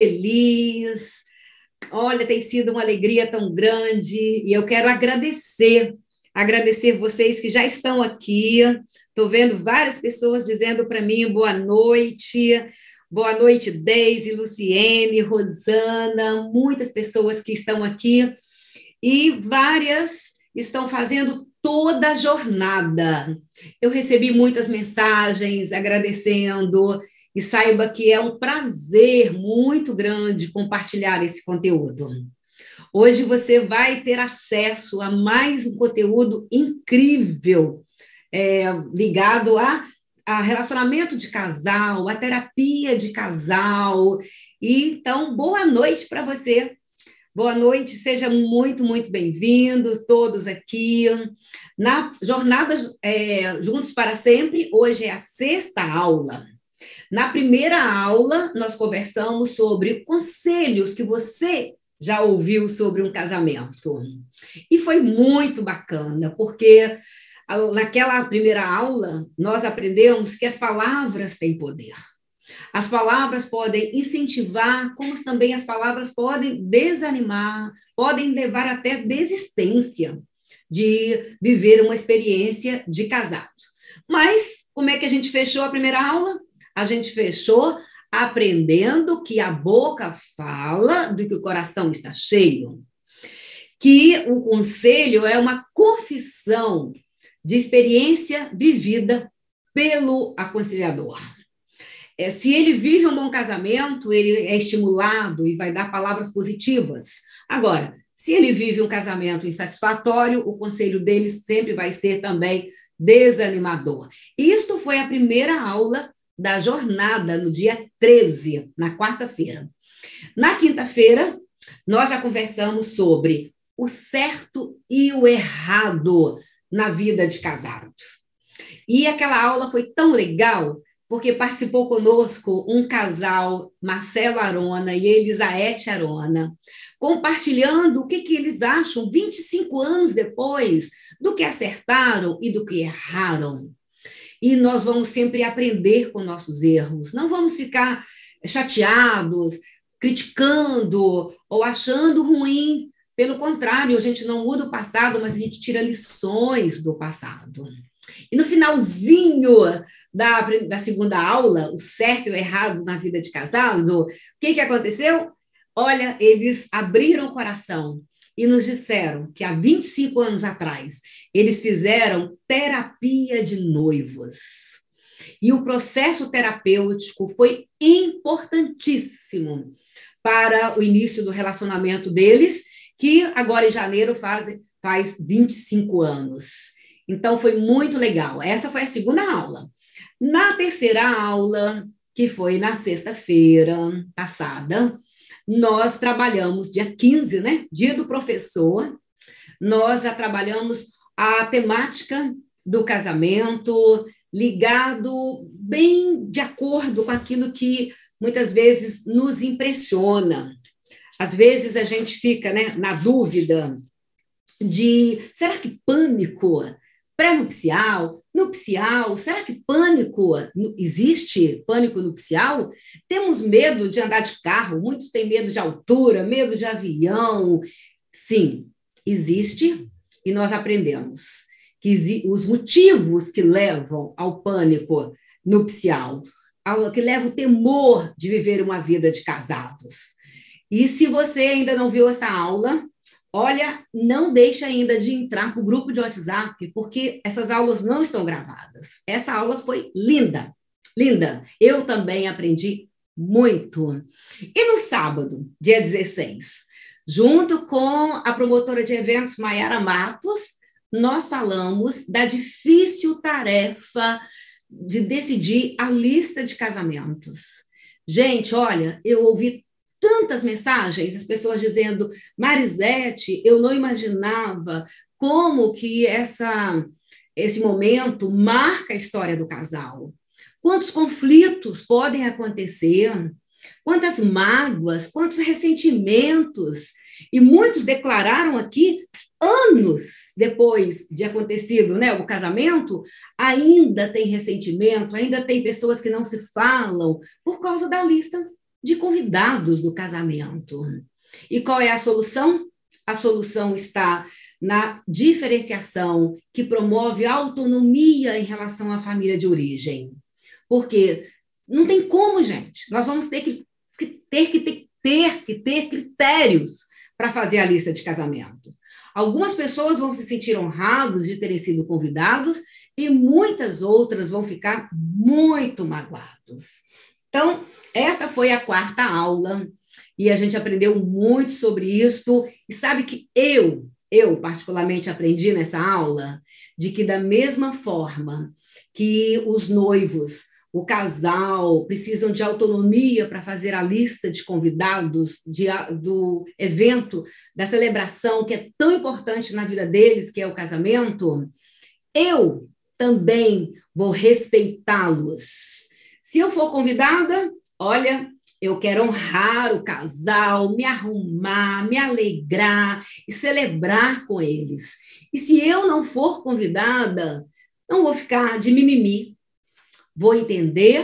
feliz. Olha, tem sido uma alegria tão grande e eu quero agradecer, agradecer vocês que já estão aqui. Estou vendo várias pessoas dizendo para mim boa noite. Boa noite, Deise, Luciene, Rosana, muitas pessoas que estão aqui e várias estão fazendo toda a jornada. Eu recebi muitas mensagens agradecendo e saiba que é um prazer muito grande compartilhar esse conteúdo. Hoje você vai ter acesso a mais um conteúdo incrível é, ligado a a relacionamento de casal, a terapia de casal. E, então, boa noite para você. Boa noite, seja muito, muito bem-vindos todos aqui na jornada é, Juntos para Sempre. Hoje é a sexta aula. Na primeira aula, nós conversamos sobre conselhos que você já ouviu sobre um casamento. E foi muito bacana, porque naquela primeira aula, nós aprendemos que as palavras têm poder. As palavras podem incentivar, como também as palavras podem desanimar, podem levar até desistência de viver uma experiência de casado. Mas como é que a gente fechou a primeira aula? A gente fechou aprendendo que a boca fala do que o coração está cheio. Que o conselho é uma confissão de experiência vivida pelo aconselhador. É, se ele vive um bom casamento, ele é estimulado e vai dar palavras positivas. Agora, se ele vive um casamento insatisfatório, o conselho dele sempre vai ser também desanimador. Isto foi a primeira aula da jornada no dia 13, na quarta-feira. Na quinta-feira, nós já conversamos sobre o certo e o errado na vida de casado. E aquela aula foi tão legal, porque participou conosco um casal, Marcelo Arona e Elisaete Arona, compartilhando o que, que eles acham 25 anos depois do que acertaram e do que erraram. E nós vamos sempre aprender com nossos erros, não vamos ficar chateados, criticando ou achando ruim pelo contrário, a gente não muda o passado, mas a gente tira lições do passado. E no finalzinho da, da segunda aula, o certo e o errado na vida de casado, o que, que aconteceu? Olha, eles abriram o coração e nos disseram que há 25 anos atrás eles fizeram terapia de noivos. E o processo terapêutico foi importantíssimo para o início do relacionamento deles que agora em janeiro faz, faz 25 anos. Então, foi muito legal. Essa foi a segunda aula. Na terceira aula, que foi na sexta-feira passada, nós trabalhamos dia 15, né? Dia do professor. Nós já trabalhamos a temática do casamento, ligado bem de acordo com aquilo que muitas vezes nos impressiona. Às vezes a gente fica né, na dúvida de será que pânico pré-nupcial, nupcial, será que pânico existe pânico nupcial? Temos medo de andar de carro, muitos têm medo de altura, medo de avião. Sim, existe e nós aprendemos que os motivos que levam ao pânico nupcial, ao, que leva o temor de viver uma vida de casados. E se você ainda não viu essa aula, olha, não deixe ainda de entrar para o grupo de WhatsApp, porque essas aulas não estão gravadas. Essa aula foi linda, linda. Eu também aprendi muito. E no sábado, dia 16, junto com a promotora de eventos Maiara Matos, nós falamos da difícil tarefa de decidir a lista de casamentos. Gente, olha, eu ouvi tantas mensagens, as pessoas dizendo, Marisete, eu não imaginava como que essa, esse momento marca a história do casal. Quantos conflitos podem acontecer, quantas mágoas, quantos ressentimentos. E muitos declararam aqui, anos depois de acontecido né, o casamento, ainda tem ressentimento, ainda tem pessoas que não se falam por causa da lista de convidados do casamento. E qual é a solução? A solução está na diferenciação que promove autonomia em relação à família de origem. Porque não tem como, gente. Nós vamos ter que, ter que ter, ter que ter critérios para fazer a lista de casamento. Algumas pessoas vão se sentir honrados de terem sido convidados e muitas outras vão ficar muito magoados. Então, esta foi a quarta aula e a gente aprendeu muito sobre isso. E sabe que eu, eu particularmente aprendi nessa aula de que da mesma forma que os noivos, o casal precisam de autonomia para fazer a lista de convidados de, do evento, da celebração que é tão importante na vida deles, que é o casamento, eu também vou respeitá-los. Se eu for convidada, olha, eu quero honrar o casal, me arrumar, me alegrar e celebrar com eles. E se eu não for convidada, não vou ficar de mimimi. Vou entender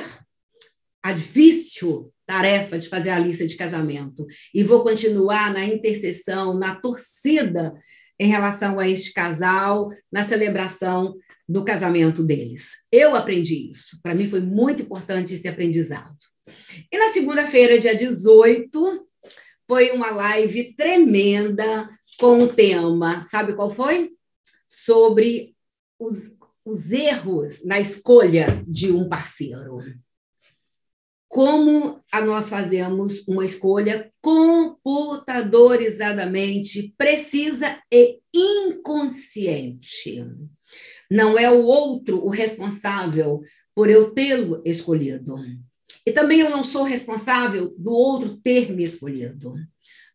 a difícil tarefa de fazer a lista de casamento e vou continuar na intercessão, na torcida em relação a este casal, na celebração do casamento deles. Eu aprendi isso. Para mim foi muito importante esse aprendizado. E na segunda-feira, dia 18, foi uma live tremenda com o tema, sabe qual foi? Sobre os, os erros na escolha de um parceiro. Como a nós fazemos uma escolha computadorizadamente precisa e inconsciente. Não é o outro o responsável por eu tê-lo escolhido. E também eu não sou responsável do outro ter me escolhido.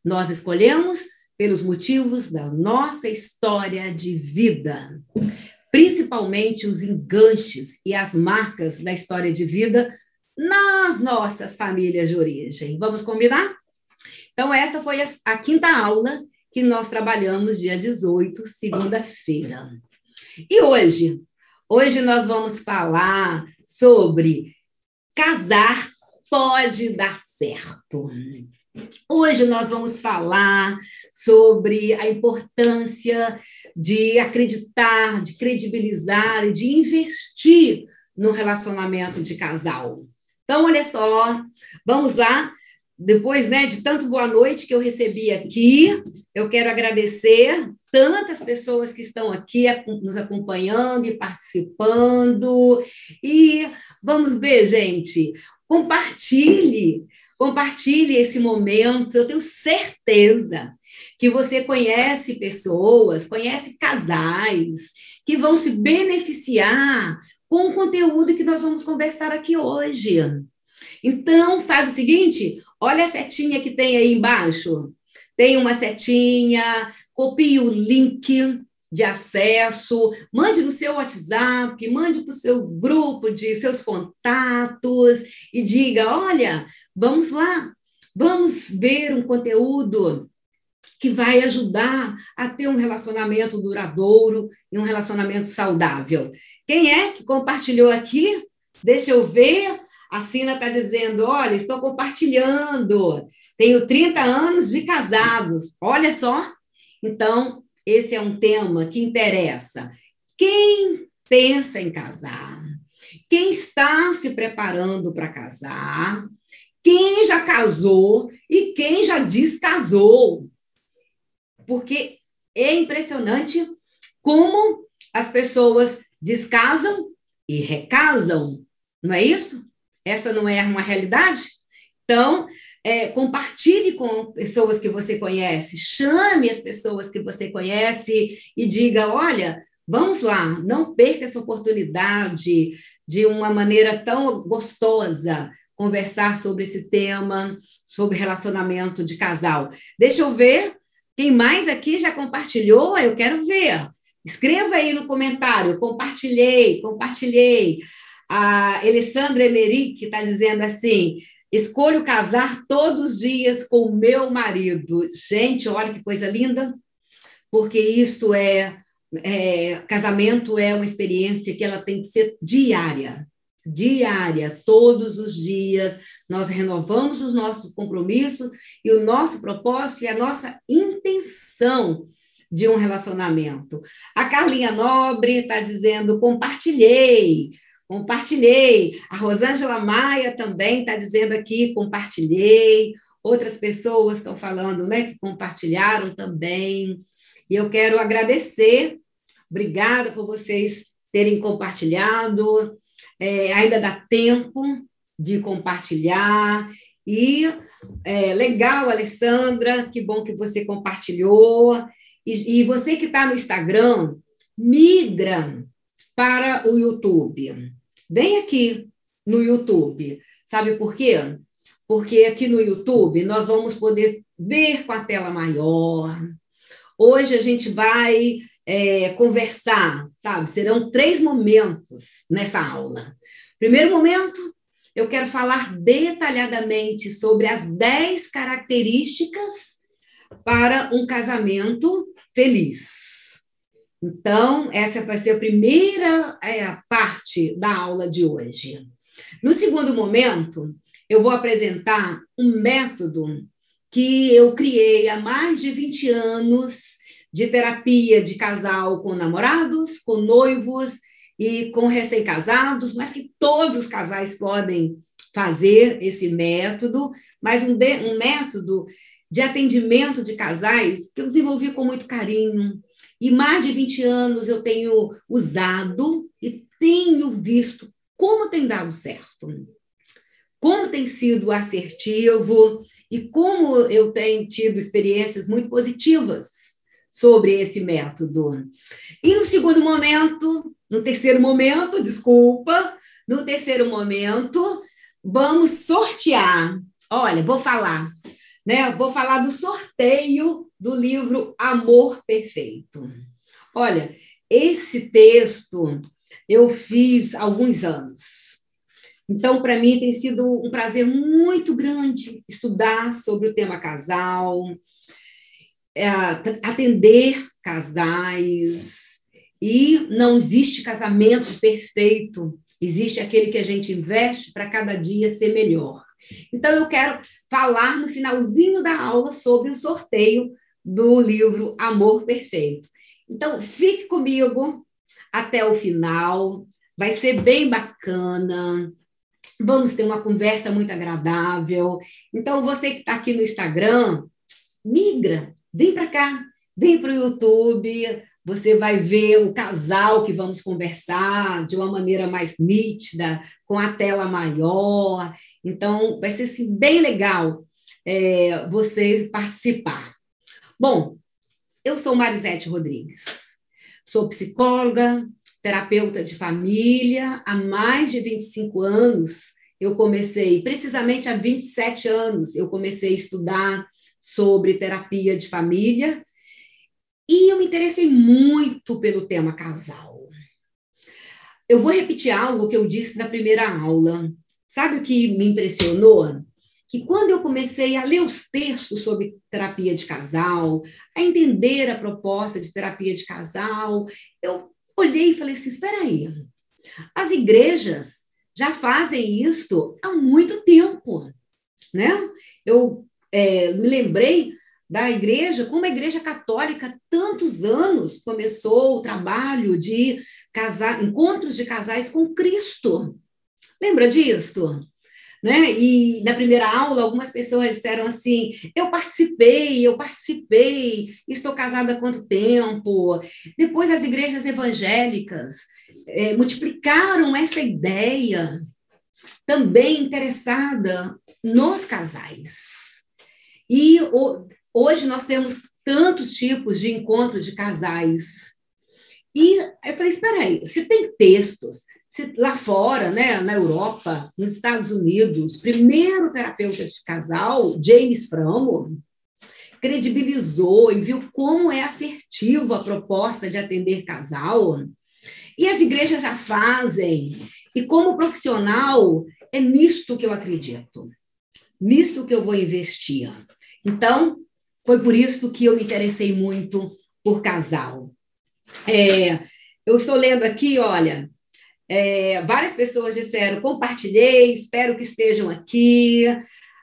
Nós escolhemos pelos motivos da nossa história de vida, principalmente os enganches e as marcas da história de vida nas nossas famílias de origem. Vamos combinar? Então, essa foi a, quinta aula que nós trabalhamos dia 18, segunda-feira. E hoje? Hoje nós vamos falar sobre casar pode dar certo. Hoje nós vamos falar sobre a importância de acreditar, de credibilizar e de investir no relacionamento de casal. Então, olha só, vamos lá. Depois né, de tanto boa noite que eu recebi aqui, eu quero agradecer tantas pessoas que estão aqui nos acompanhando e participando. E vamos ver, gente, compartilhe, compartilhe esse momento. Eu tenho certeza que você conhece pessoas, conhece casais que vão se beneficiar com o conteúdo que nós vamos conversar aqui hoje. Então, faz o seguinte, olha a setinha que tem aí embaixo. Tem uma setinha, copie o link de acesso, mande no seu WhatsApp, mande para o seu grupo de seus contatos e diga: olha, vamos lá, vamos ver um conteúdo que vai ajudar a ter um relacionamento duradouro e um relacionamento saudável. Quem é que compartilhou aqui? Deixa eu ver. A Sina está dizendo: olha, estou compartilhando. Tenho 30 anos de casados. Olha só, então, esse é um tema que interessa. Quem pensa em casar? Quem está se preparando para casar? Quem já casou e quem já descasou? Porque é impressionante como as pessoas descasam e recasam, não é isso? Essa não é uma realidade? Então, é, compartilhe com pessoas que você conhece, chame as pessoas que você conhece e diga: olha, vamos lá, não perca essa oportunidade de uma maneira tão gostosa conversar sobre esse tema, sobre relacionamento de casal. Deixa eu ver quem mais aqui já compartilhou, eu quero ver. Escreva aí no comentário, compartilhei, compartilhei. A Alessandra Emerick está dizendo assim: Escolho casar todos os dias com meu marido. Gente, olha que coisa linda, porque isso é, é casamento é uma experiência que ela tem que ser diária, diária, todos os dias, nós renovamos os nossos compromissos e o nosso propósito e a nossa intenção de um relacionamento. A Carlinha Nobre está dizendo: compartilhei, compartilhei. A Rosângela Maia também está dizendo aqui: compartilhei. Outras pessoas estão falando né, que compartilharam também. E eu quero agradecer. Obrigada por vocês terem compartilhado. É, ainda dá tempo de compartilhar. E é, legal, Alessandra, que bom que você compartilhou. E, e você que está no Instagram, migra para o YouTube. Vem aqui no YouTube. Sabe por quê? Porque aqui no YouTube nós vamos poder ver com a tela maior. Hoje a gente vai é, conversar, sabe? Serão três momentos nessa aula. Primeiro momento, eu quero falar detalhadamente sobre as dez características para um casamento feliz. Então, essa vai ser a primeira é, parte da aula de hoje. No segundo momento, eu vou apresentar um método que eu criei há mais de 20 anos de terapia de casal com namorados, com noivos e com recém-casados, mas que todos os casais podem fazer esse método, mas um, de, um método de atendimento de casais que eu desenvolvi com muito carinho. E mais de 20 anos eu tenho usado e tenho visto como tem dado certo. Como tem sido assertivo e como eu tenho tido experiências muito positivas sobre esse método. E no segundo momento, no terceiro momento, desculpa, no terceiro momento, vamos sortear. Olha, vou falar né? Vou falar do sorteio do livro Amor Perfeito. Olha, esse texto eu fiz há alguns anos. Então, para mim, tem sido um prazer muito grande estudar sobre o tema casal, é, atender casais. E não existe casamento perfeito, existe aquele que a gente investe para cada dia ser melhor. Então, eu quero falar no finalzinho da aula sobre o sorteio do livro Amor Perfeito. Então, fique comigo até o final, vai ser bem bacana. Vamos ter uma conversa muito agradável. Então, você que está aqui no Instagram, migra, vem para cá, vem para o YouTube, você vai ver o casal que vamos conversar de uma maneira mais nítida, com a tela maior. Então, vai ser assim, bem legal é, você participar. Bom, eu sou Marisete Rodrigues, sou psicóloga, terapeuta de família há mais de 25 anos. Eu comecei, precisamente há 27 anos, eu comecei a estudar sobre terapia de família e eu me interessei muito pelo tema casal. Eu vou repetir algo que eu disse na primeira aula. Sabe o que me impressionou? Que quando eu comecei a ler os textos sobre terapia de casal, a entender a proposta de terapia de casal, eu olhei e falei assim: espera aí, as igrejas já fazem isso há muito tempo, né? Eu é, me lembrei da igreja, como a igreja católica, tantos anos começou o trabalho de casar, encontros de casais com Cristo. Lembra disso? Né? E na primeira aula, algumas pessoas disseram assim: eu participei, eu participei, estou casada há quanto tempo? Depois, as igrejas evangélicas é, multiplicaram essa ideia, também interessada nos casais. E o, Hoje nós temos tantos tipos de encontro de casais. E eu falei, espera aí, se tem textos, se lá fora, né, na Europa, nos Estados Unidos, primeiro terapeuta de casal, James Framo, credibilizou e viu como é assertivo a proposta de atender casal. E as igrejas já fazem. E como profissional, é nisto que eu acredito. Nisto que eu vou investir. Então, foi por isso que eu me interessei muito por casal. É, eu estou lendo aqui, olha, É, várias pessoas disseram: compartilhei, espero que estejam aqui.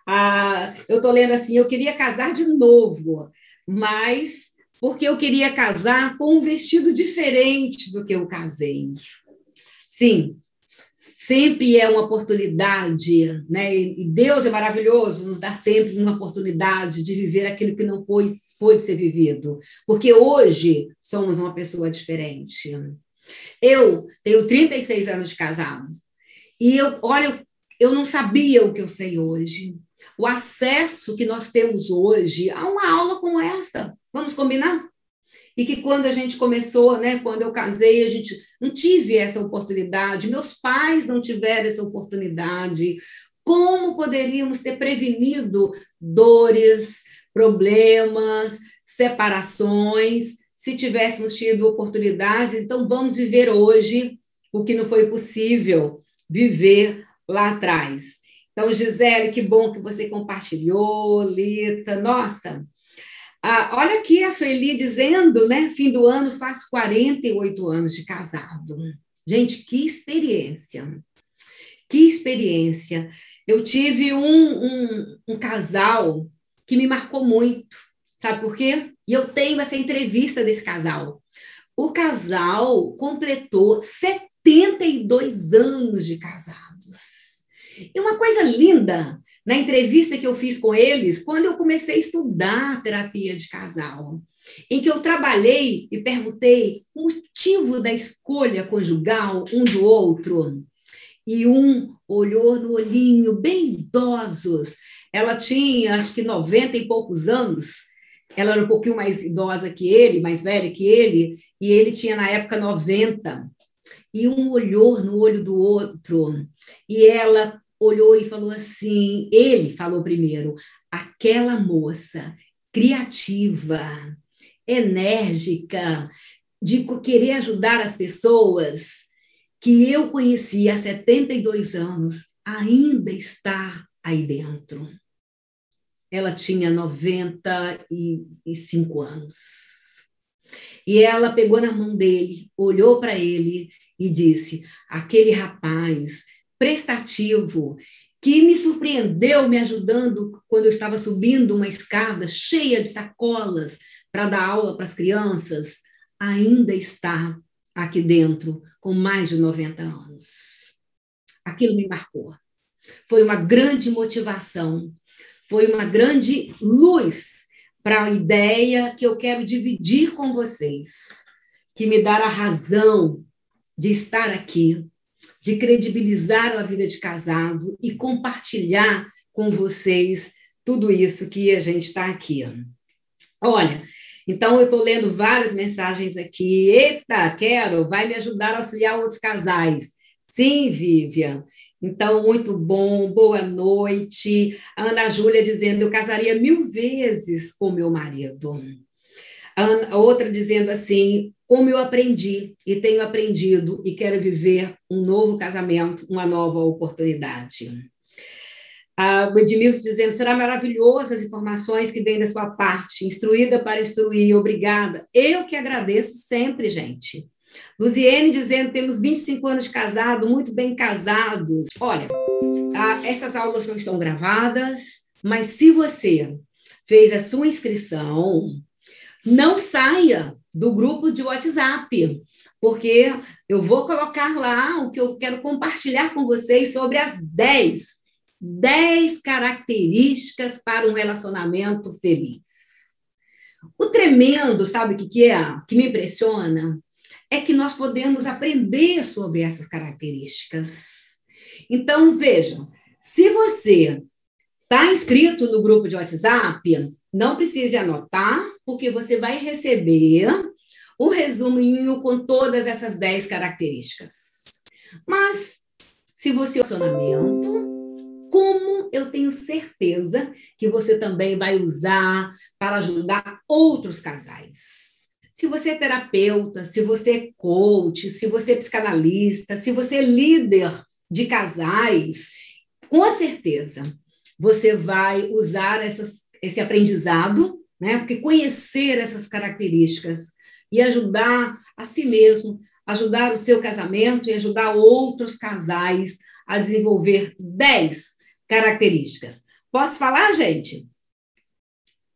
Ah, eu estou lendo assim: eu queria casar de novo, mas porque eu queria casar com um vestido diferente do que eu casei. Sim, sempre é uma oportunidade, né? E Deus é maravilhoso, nos dá sempre uma oportunidade de viver aquilo que não pôde, pôde ser vivido, porque hoje somos uma pessoa diferente. Eu tenho 36 anos de casado e eu, olha, eu não sabia o que eu sei hoje. O acesso que nós temos hoje a uma aula como esta, vamos combinar? E que quando a gente começou, né, quando eu casei, a gente não tive essa oportunidade, meus pais não tiveram essa oportunidade. Como poderíamos ter prevenido dores, problemas, separações, se tivéssemos tido oportunidades? Então, vamos viver hoje o que não foi possível viver lá atrás. Então, Gisele, que bom que você compartilhou, Lita. Nossa, ah, olha aqui a Sueli dizendo, né? Fim do ano faz 48 anos de casado. Gente, que experiência! Que experiência! Eu tive um, um, um casal que me marcou muito. Sabe por quê? E eu tenho essa entrevista desse casal. O casal completou 72 anos de casados. E uma coisa linda na entrevista que eu fiz com eles, quando eu comecei a estudar terapia de casal, em que eu trabalhei e perguntei o motivo da escolha conjugal um do outro. E um olhou no olhinho, bem idosos. Ela tinha, acho que 90 e poucos anos. Ela era um pouquinho mais idosa que ele, mais velha que ele, e ele tinha na época 90. E um olhou no olho do outro. E ela olhou e falou assim: ele falou primeiro, aquela moça criativa, enérgica, de querer ajudar as pessoas, que eu conheci há 72 anos, ainda está aí dentro. Ela tinha 95 anos. E ela pegou na mão dele, olhou para ele e disse: aquele rapaz prestativo, que me surpreendeu me ajudando quando eu estava subindo uma escada cheia de sacolas para dar aula para as crianças, ainda está aqui dentro com mais de 90 anos. Aquilo me marcou. Foi uma grande motivação, foi uma grande luz para a ideia que eu quero dividir com vocês, que me dará razão de estar aqui de credibilizar a vida de casado e compartilhar com vocês tudo isso que a gente está aqui. Olha, então eu estou lendo várias mensagens aqui. Eita, quero, vai me ajudar a auxiliar outros casais. Sim, Vivian. Então, muito bom, boa noite. A Ana Júlia dizendo: eu casaria mil vezes com meu marido. A outra dizendo assim: como eu aprendi e tenho aprendido e quero viver um novo casamento, uma nova oportunidade. Ah, o Edmilson dizendo, será maravilhoso as informações que vêm da sua parte, instruída para instruir, obrigada. Eu que agradeço sempre, gente. Luziene dizendo, temos 25 anos de casado, muito bem casados. Olha, ah, essas aulas não estão gravadas, mas se você fez a sua inscrição, não saia do grupo de WhatsApp, porque eu vou colocar lá o que eu quero compartilhar com vocês sobre as 10, 10 características para um relacionamento feliz. O tremendo, sabe o que, que é? Que me impressiona é que nós podemos aprender sobre essas características. Então, vejam, se você está inscrito no grupo de WhatsApp, não precise anotar, porque você vai receber um resuminho com todas essas 10 características. Mas, se você relacionamento, como eu tenho certeza que você também vai usar para ajudar outros casais. Se você é terapeuta, se você é coach, se você é psicanalista, se você é líder de casais, com certeza você vai usar essas, esse aprendizado né? Porque conhecer essas características e ajudar a si mesmo ajudar o seu casamento e ajudar outros casais a desenvolver 10 características. Posso falar, gente?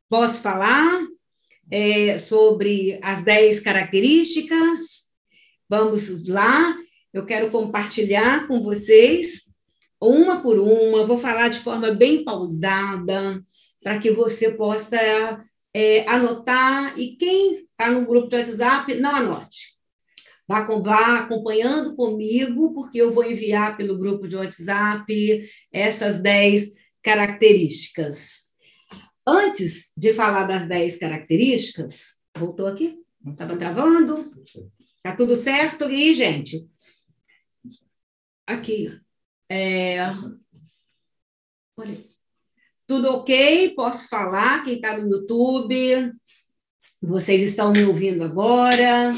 Posso falar é, sobre as 10 características? Vamos lá. Eu quero compartilhar com vocês uma por uma. Vou falar de forma bem pausada para que você possa é, anotar. E quem está no grupo do WhatsApp, não anote. Vá, vá acompanhando comigo, porque eu vou enviar pelo grupo de WhatsApp essas 10 características. Antes de falar das 10 características, voltou aqui? Não estava travando? Tá tudo certo aí, gente? Aqui. É... Olha. Tudo ok? Posso falar? Quem está no YouTube? Vocês estão me ouvindo agora?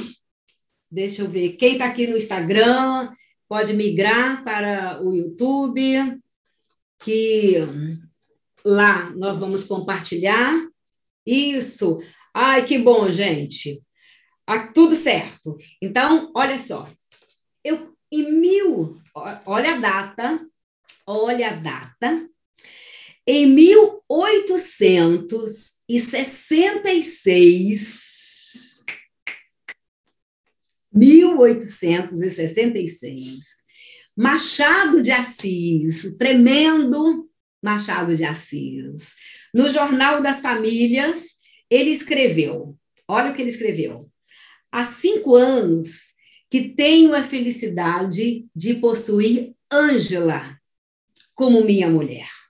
Deixa eu ver. Quem está aqui no Instagram pode migrar para o YouTube, que lá nós vamos compartilhar. Isso. Ai, que bom, gente. Ah, tudo certo. Então, olha só. Eu, em mil, olha a data, olha a data. Em 1866, 1866, Machado de Assis, o tremendo Machado de Assis, no Jornal das Famílias, ele escreveu: olha o que ele escreveu. Há cinco anos que tenho a felicidade de possuir Ângela como minha mulher.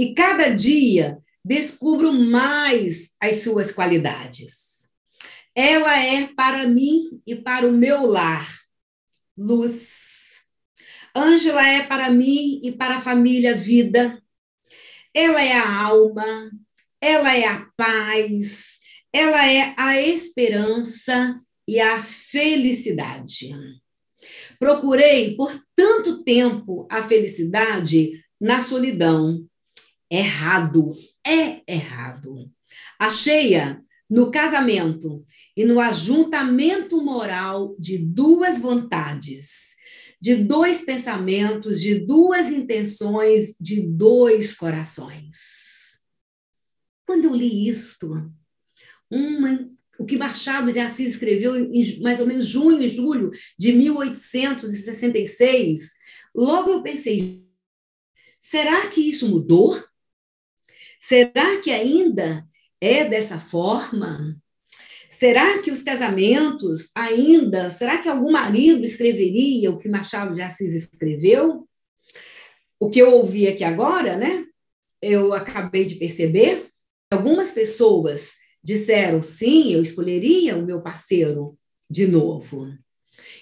E cada dia descubro mais as suas qualidades. Ela é para mim e para o meu lar luz. Ângela é para mim e para a família vida. Ela é a alma, ela é a paz, ela é a esperança e a felicidade. Procurei por tanto tempo a felicidade na solidão. Errado, é errado. Achei-a no casamento e no ajuntamento moral de duas vontades, de dois pensamentos, de duas intenções, de dois corações. Quando eu li isto, uma o que Machado de Assis escreveu em mais ou menos junho e julho de 1866, logo eu pensei: será que isso mudou? Será que ainda é dessa forma? Será que os casamentos ainda, será que algum marido escreveria o que Machado de Assis escreveu? O que eu ouvi aqui agora, né? Eu acabei de perceber, algumas pessoas disseram sim, eu escolheria o meu parceiro de novo.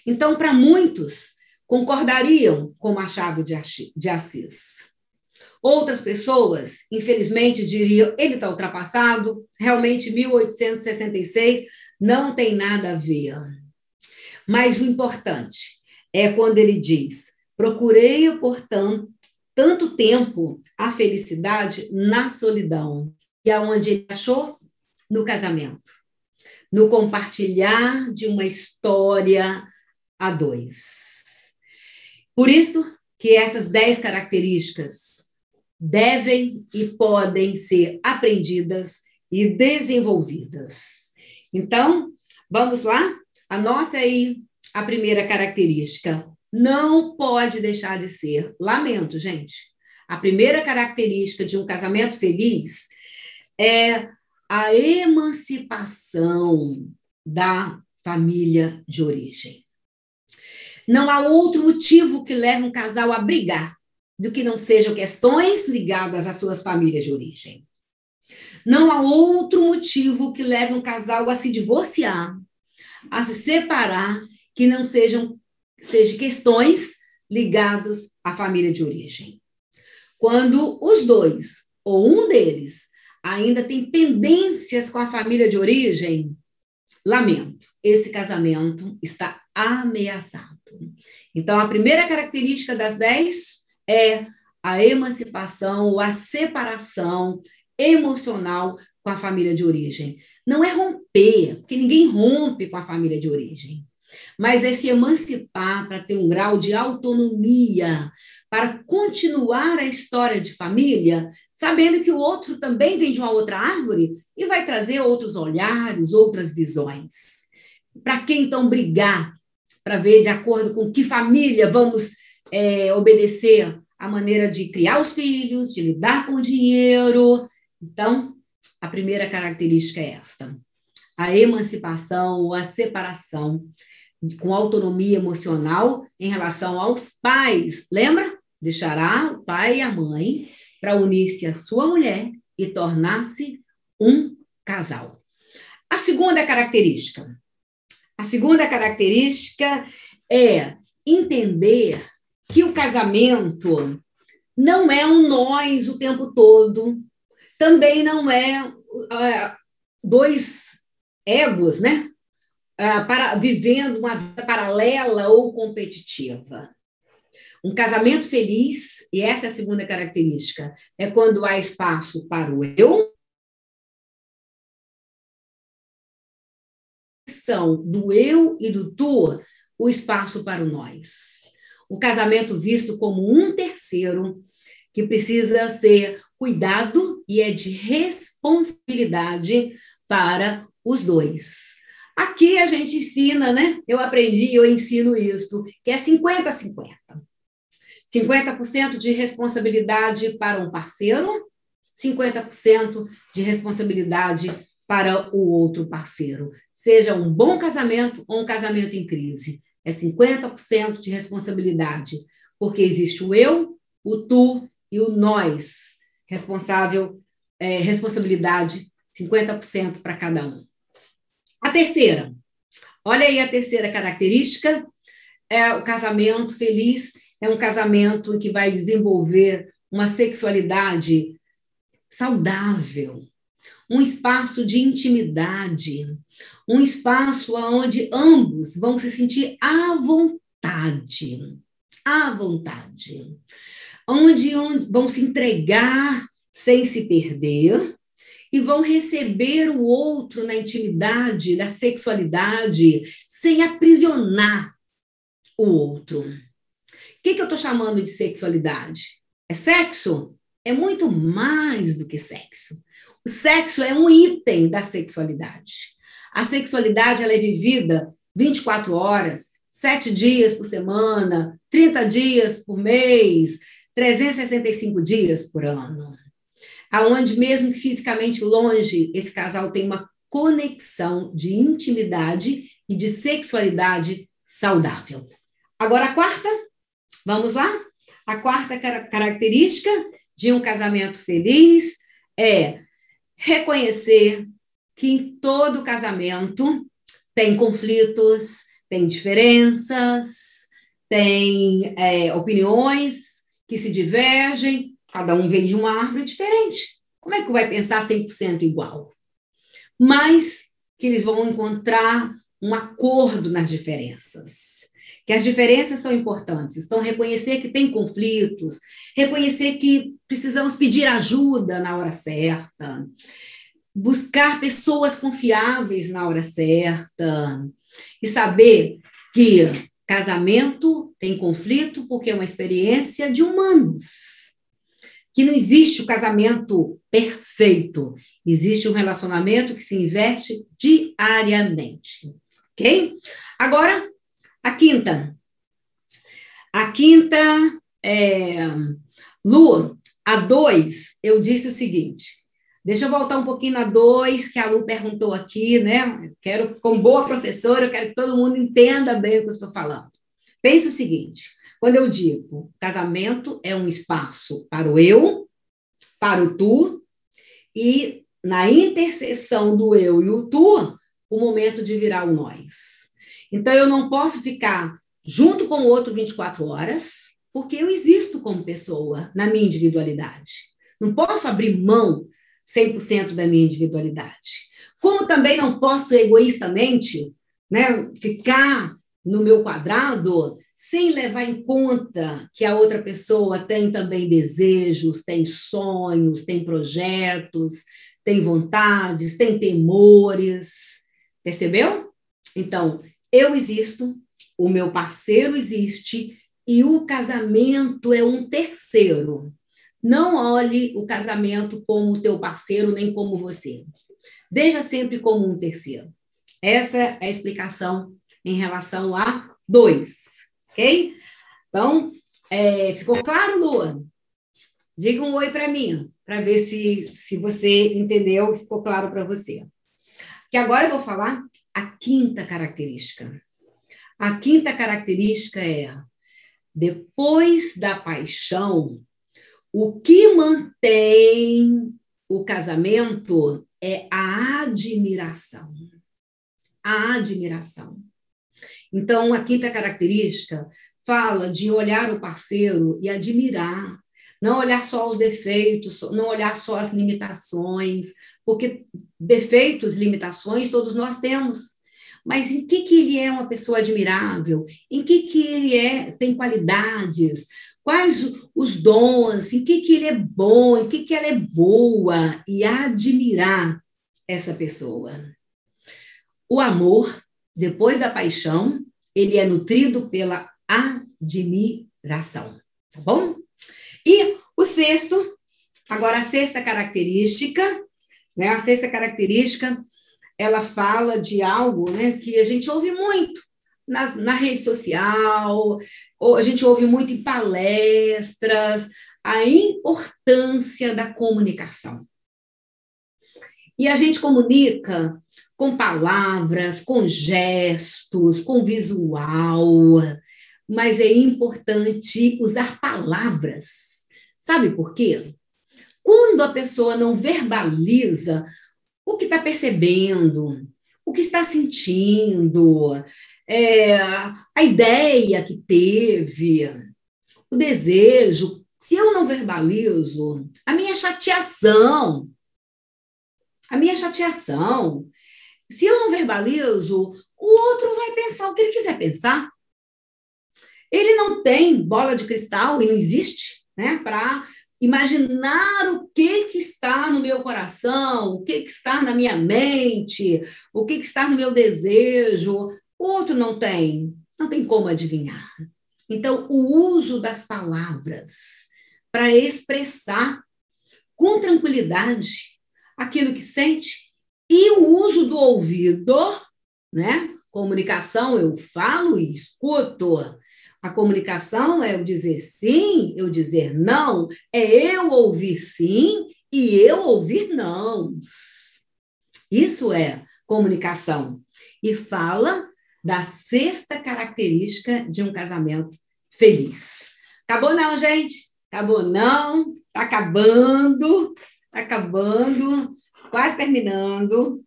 Então, para muitos, concordariam com Machado de Assis. Outras pessoas, infelizmente, diriam: ele está ultrapassado, realmente 1866 não tem nada a ver. Mas o importante é quando ele diz: procurei, portanto, tanto tempo a felicidade na solidão. E aonde ele achou? no casamento, no compartilhar de uma história a dois. Por isso que essas dez características devem e podem ser aprendidas e desenvolvidas. Então, vamos lá? Anote aí a primeira característica. Não pode deixar de ser. Lamento, gente. A primeira característica de um casamento feliz é a emancipação da família de origem. Não há outro motivo que leve um casal a brigar do que não sejam questões ligadas às suas famílias de origem. Não há outro motivo que leve um casal a se divorciar, a se separar, que não sejam, sejam questões ligadas à família de origem. Quando os dois, ou um deles, ainda tem pendências com a família de origem, lamento, esse casamento está ameaçado. Então, a primeira característica das dez é a emancipação ou a separação emocional com a família de origem. Não é romper, porque ninguém rompe com a família de origem. mas é se emancipar para ter um grau de autonomia, para continuar a história de família, sabendo que o outro também vem de uma outra árvore e vai trazer outros olhares, outras visões. Para que então brigar? Para ver de acordo com que família vamos é, obedecer a maneira de criar os filhos, de lidar com o dinheiro. Então, a primeira característica é esta: a emancipação, a separação com autonomia emocional em relação aos pais. Lembra? Deixará o pai e a mãe para unir-se à sua mulher e tornar-se um casal. A segunda característica. A segunda característica é entender que o casamento não é um nós o tempo todo, também não é uh, dois egos, né? Uh, para, vivendo uma vida paralela ou competitiva. Um casamento feliz, e essa é a segunda característica, é quando há espaço para o eu, do eu e do tu, o espaço para o nós o casamento visto como um terceiro que precisa ser cuidado e é de responsabilidade para os dois. Aqui a gente ensina, né? Eu aprendi, eu ensino isso, que é 50-50. 50% de responsabilidade para um parceiro, 50% de responsabilidade para o outro parceiro. Seja um bom casamento ou um casamento em crise. É 50% de responsabilidade, porque existe o eu, o tu e o nós. Responsável, é, responsabilidade 50% para cada um. A terceira, olha aí a terceira característica, é o casamento feliz, é um casamento que vai desenvolver uma sexualidade saudável, um espaço de intimidade, um espaço onde ambos vão se sentir à vontade, à vontade, onde, onde vão se entregar sem se perder e vão receber o outro na intimidade, na sexualidade, sem aprisionar o outro. O que, que eu estou chamando de sexualidade? É sexo? É muito mais do que sexo. O sexo é um item da sexualidade. A sexualidade ela é vivida 24 horas, 7 dias por semana, 30 dias por mês, 365 dias por ano. Aonde mesmo fisicamente longe, esse casal tem uma conexão de intimidade e de sexualidade saudável. Agora a quarta, vamos lá? A quarta característica de um casamento feliz é reconhecer que em todo casamento tem conflitos, tem diferenças, tem é, opiniões que se divergem, cada um vem de uma árvore diferente. Como é que vai pensar 100% igual? Mas que eles vão encontrar um acordo nas diferenças. Que as diferenças são importantes. Então, reconhecer que tem conflitos, reconhecer que precisamos pedir ajuda na hora certa, buscar pessoas confiáveis na hora certa e saber que casamento tem conflito porque é uma experiência de humanos. Que não existe o casamento perfeito, existe um relacionamento que se investe diariamente. Ok? Agora, a quinta. A quinta é. A dois, eu disse o seguinte: Deixa eu voltar um pouquinho na dois, que a Lu perguntou aqui, né? Quero, como boa professora, eu quero que todo mundo entenda bem o que eu estou falando. Pense o seguinte: quando eu digo casamento é um espaço para o eu, para o tu, e na interseção do eu e o tu, o momento de virar o nós. Então, eu não posso ficar junto com o outro 24 horas, porque eu existo como pessoa, na minha individualidade. Não posso abrir mão 100% da minha individualidade. Como também não posso egoístamente né, ficar no meu quadrado sem levar em conta que a outra pessoa tem também desejos, tem sonhos, tem projetos, tem vontades, tem temores. Percebeu? Então, eu existo, o meu parceiro existe e o casamento é um terceiro. Não olhe o casamento como o teu parceiro nem como você. Veja sempre como um terceiro. Essa é a explicação em relação a dois, ok? Então, é, ficou claro, Lua? Diga um oi para mim, para ver se, se você entendeu ficou claro para você. Que agora eu vou falar a quinta característica. A quinta característica é: depois da paixão, o que mantém o casamento é a admiração. A admiração. Então, a quinta característica fala de olhar o parceiro e admirar, não olhar só os defeitos, não olhar só as limitações, porque defeitos, limitações, todos nós temos. Mas em que, que ele é uma pessoa admirável? Em que, que ele é, tem qualidades? Quais os dons? Em que, que ele é bom? Em que, que ela é boa? E admirar essa pessoa. O amor, depois da paixão, ele é nutrido pela admiração, tá bom? E o sexto, agora a sexta característica, né? A sexta característica, ela fala de algo, né, que a gente ouve muito na, na rede social, ou a gente ouve muito em palestras, a importância da comunicação. E a gente comunica com palavras, com gestos, com visual, mas é importante usar palavras. Sabe por quê? Quando a pessoa não verbaliza o que está percebendo, o que está sentindo, é, a ideia que teve, o desejo, se eu não verbalizo, a minha chateação, a minha chateação, se eu não verbalizo, o outro vai pensar o que ele quiser pensar. Ele não tem bola de cristal e não existe, né, para imaginar o que, que está no meu coração, o que, que está na minha mente, o que, que está no meu desejo. O outro não tem, não tem como adivinhar. Então, o uso das palavras para expressar com tranquilidade aquilo que sente e o uso do ouvido, né? Comunicação, eu falo e escuto. A comunicação é eu dizer sim, eu dizer não, é eu ouvir sim e eu ouvir não. Isso é comunicação. E fala da sexta característica de um casamento feliz. Acabou não, gente? Acabou não? Tá acabando, tá acabando, quase terminando.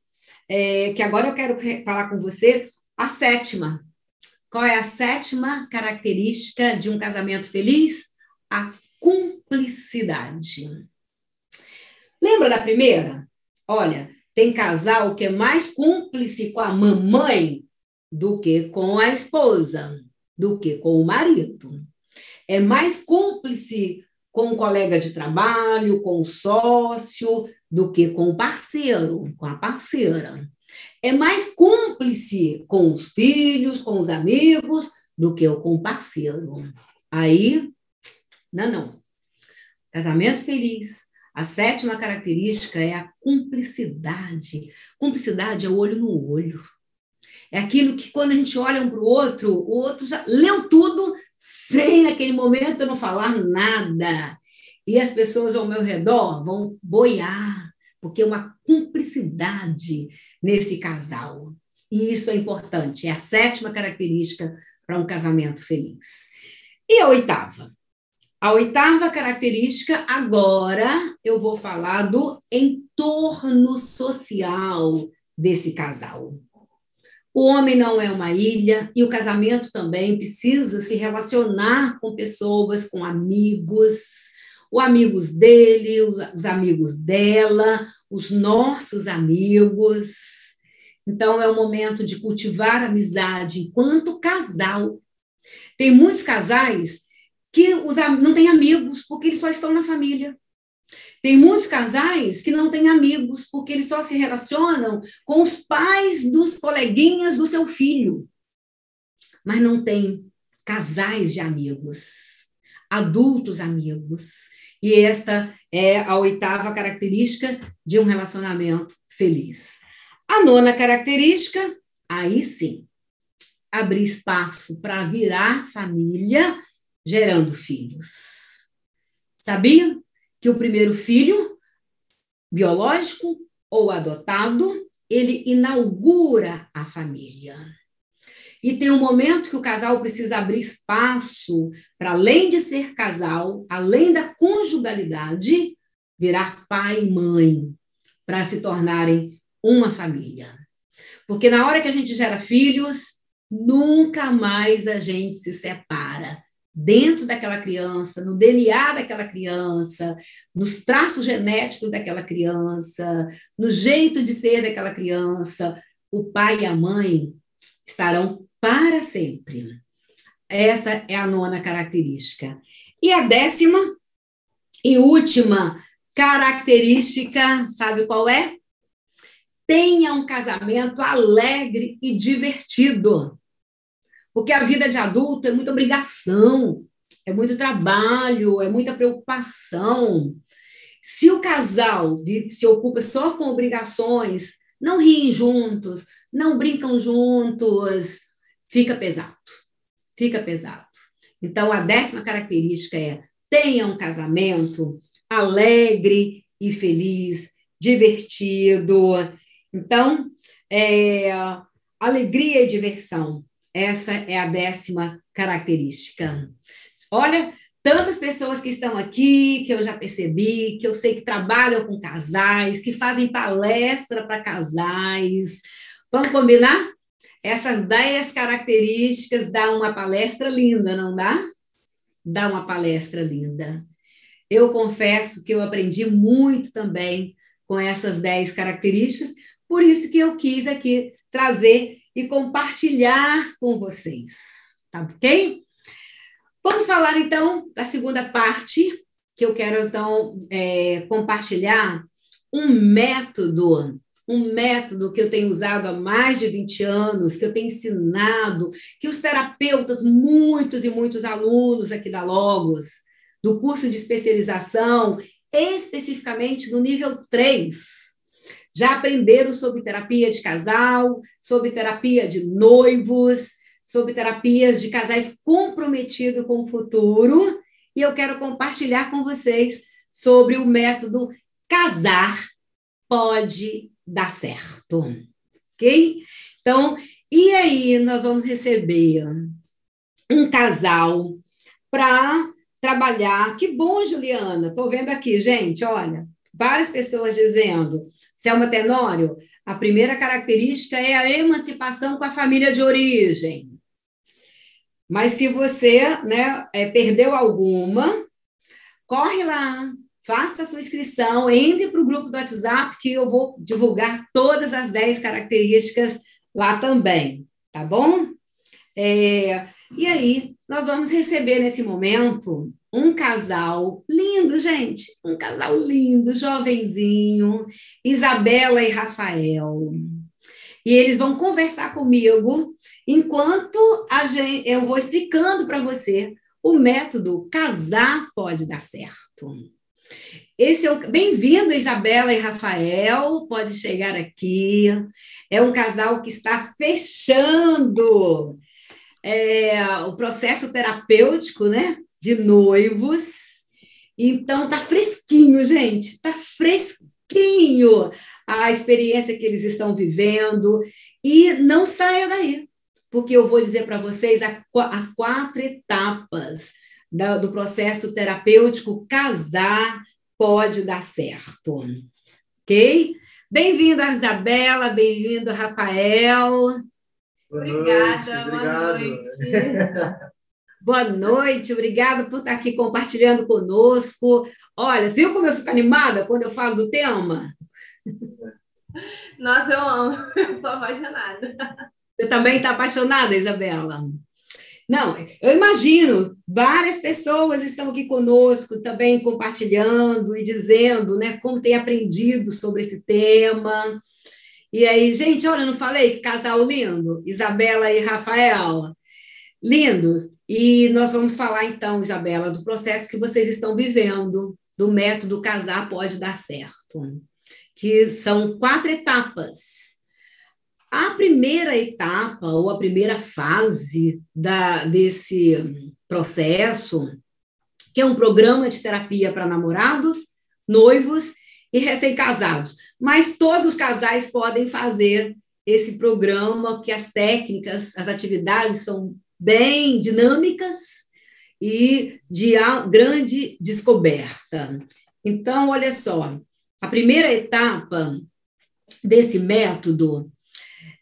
É, que agora eu quero falar com você a sétima, qual é a sétima característica de um casamento feliz? A cumplicidade. Lembra da primeira? Olha, tem casal que é mais cúmplice com a mamãe do que com a esposa, do que com o marido. É mais cúmplice com o colega de trabalho, com o sócio, do que com o parceiro, com a parceira é mais cúmplice com os filhos, com os amigos, do que com o parceiro. Aí, não, não. Casamento feliz. A sétima característica é a cumplicidade. Cumplicidade é olho no olho. É aquilo que, quando a gente olha um para o outro, o outro já leu tudo sem, naquele momento, não falar nada. E as pessoas ao meu redor vão boiar porque é uma cumplicidade nesse casal. E isso é importante, é a sétima característica para um casamento feliz. E a oitava? A oitava característica, agora eu vou falar do entorno social desse casal. O homem não é uma ilha e o casamento também precisa se relacionar com pessoas, com amigos, os amigos dele, os amigos dela, os nossos amigos. Então, é o momento de cultivar amizade enquanto casal. Tem muitos casais que os, não têm amigos porque eles só estão na família. Tem muitos casais que não têm amigos porque eles só se relacionam com os pais dos coleguinhas do seu filho. mas não tem casais de amigos, adultos amigos. E esta é a oitava característica de um relacionamento feliz. A nona característica, aí sim, abrir espaço para virar família, gerando filhos. Sabia que o primeiro filho, biológico ou adotado, ele inaugura a família. E tem um momento que o casal precisa abrir espaço para, além de ser casal, além da conjugalidade, virar pai e mãe, para se tornarem uma família. Porque na hora que a gente gera filhos, nunca mais a gente se separa. Dentro daquela criança, no DNA daquela criança, nos traços genéticos daquela criança, no jeito de ser daquela criança, o pai e a mãe estarão para sempre. Essa é a nona característica. E a décima e última característica, sabe qual é? Tenha um casamento alegre e divertido. Porque a vida de adulto é muita obrigação, é muito trabalho, é muita preocupação. Se o casal se ocupa só com obrigações, não riem juntos, não brincam juntos, fica pesado. Fica pesado. Então, a décima característica é tenha um casamento alegre e feliz, divertido. Então, é, alegria e diversão. Essa é a décima característica. Olha, tantas pessoas que estão aqui, que eu já percebi, que eu sei que trabalham com casais, que fazem palestra para casais. Vamos combinar? Essas dez características dá uma palestra linda, não dá? Dá uma palestra linda. Eu confesso que eu aprendi muito também com essas dez características, por isso que eu quis aqui trazer e compartilhar com vocês, tá ok? Vamos falar então da segunda parte, que eu quero então é, compartilhar um método um método que eu tenho usado há mais de 20 anos, que eu tenho ensinado, que os terapeutas, muitos e muitos alunos aqui da Logos, do curso de especialização, especificamente no nível 3, já aprenderam sobre terapia de casal, sobre terapia de noivos, sobre terapias de casais comprometidos com o futuro, e eu quero compartilhar com vocês sobre o método Casar Pode dar certo. Ok? Então, e aí nós vamos receber um casal para trabalhar. Que bom, Juliana. Estou vendo aqui, gente, olha, várias pessoas dizendo. Selma Tenório, a primeira característica é a emancipação com a família de origem. Mas se você né, é, perdeu alguma, corre lá, faça a sua inscrição, entre para o grupo do WhatsApp, que eu vou divulgar todas as 10 características lá também, tá bom? É, e aí, nós vamos receber nesse momento um casal lindo, gente, um casal lindo, jovenzinho, Isabela e Rafael. E eles vão conversar comigo enquanto gente, eu vou explicando para você o método casar pode dar certo. Esse é o bem-vindo, Isabela e Rafael, pode chegar aqui. É um casal que está fechando é, o processo terapêutico, né, de noivos. Então tá fresquinho, gente, tá fresquinho a experiência que eles estão vivendo e não saia daí, porque eu vou dizer para vocês as quatro etapas do processo terapêutico casar pode dar certo. Ok? Bem-vinda, Isabela, bem-vindo, Rafael. Obrigada, boa noite. Boa noite, obrigada por estar aqui compartilhando conosco. Olha, viu como eu fico animada quando eu falo do tema? Nossa, eu amo, eu sou apaixonada. Você também está apaixonada, Isabela? Não, eu imagino, várias pessoas estão aqui conosco também compartilhando e dizendo né, como tem aprendido sobre esse tema. E aí, gente, olha, não falei que casal lindo? Isabela e Rafael. Lindos. E nós vamos falar então, Isabela, do processo que vocês estão vivendo, do método Casar Pode Dar Certo, que são quatro etapas. A primeira etapa, ou a primeira fase da, desse processo, que é um programa de terapia para namorados, noivos e recém-casados. Mas todos os casais podem fazer esse programa, que as técnicas, as atividades são bem dinâmicas e de grande descoberta. Então, olha só, a primeira etapa desse método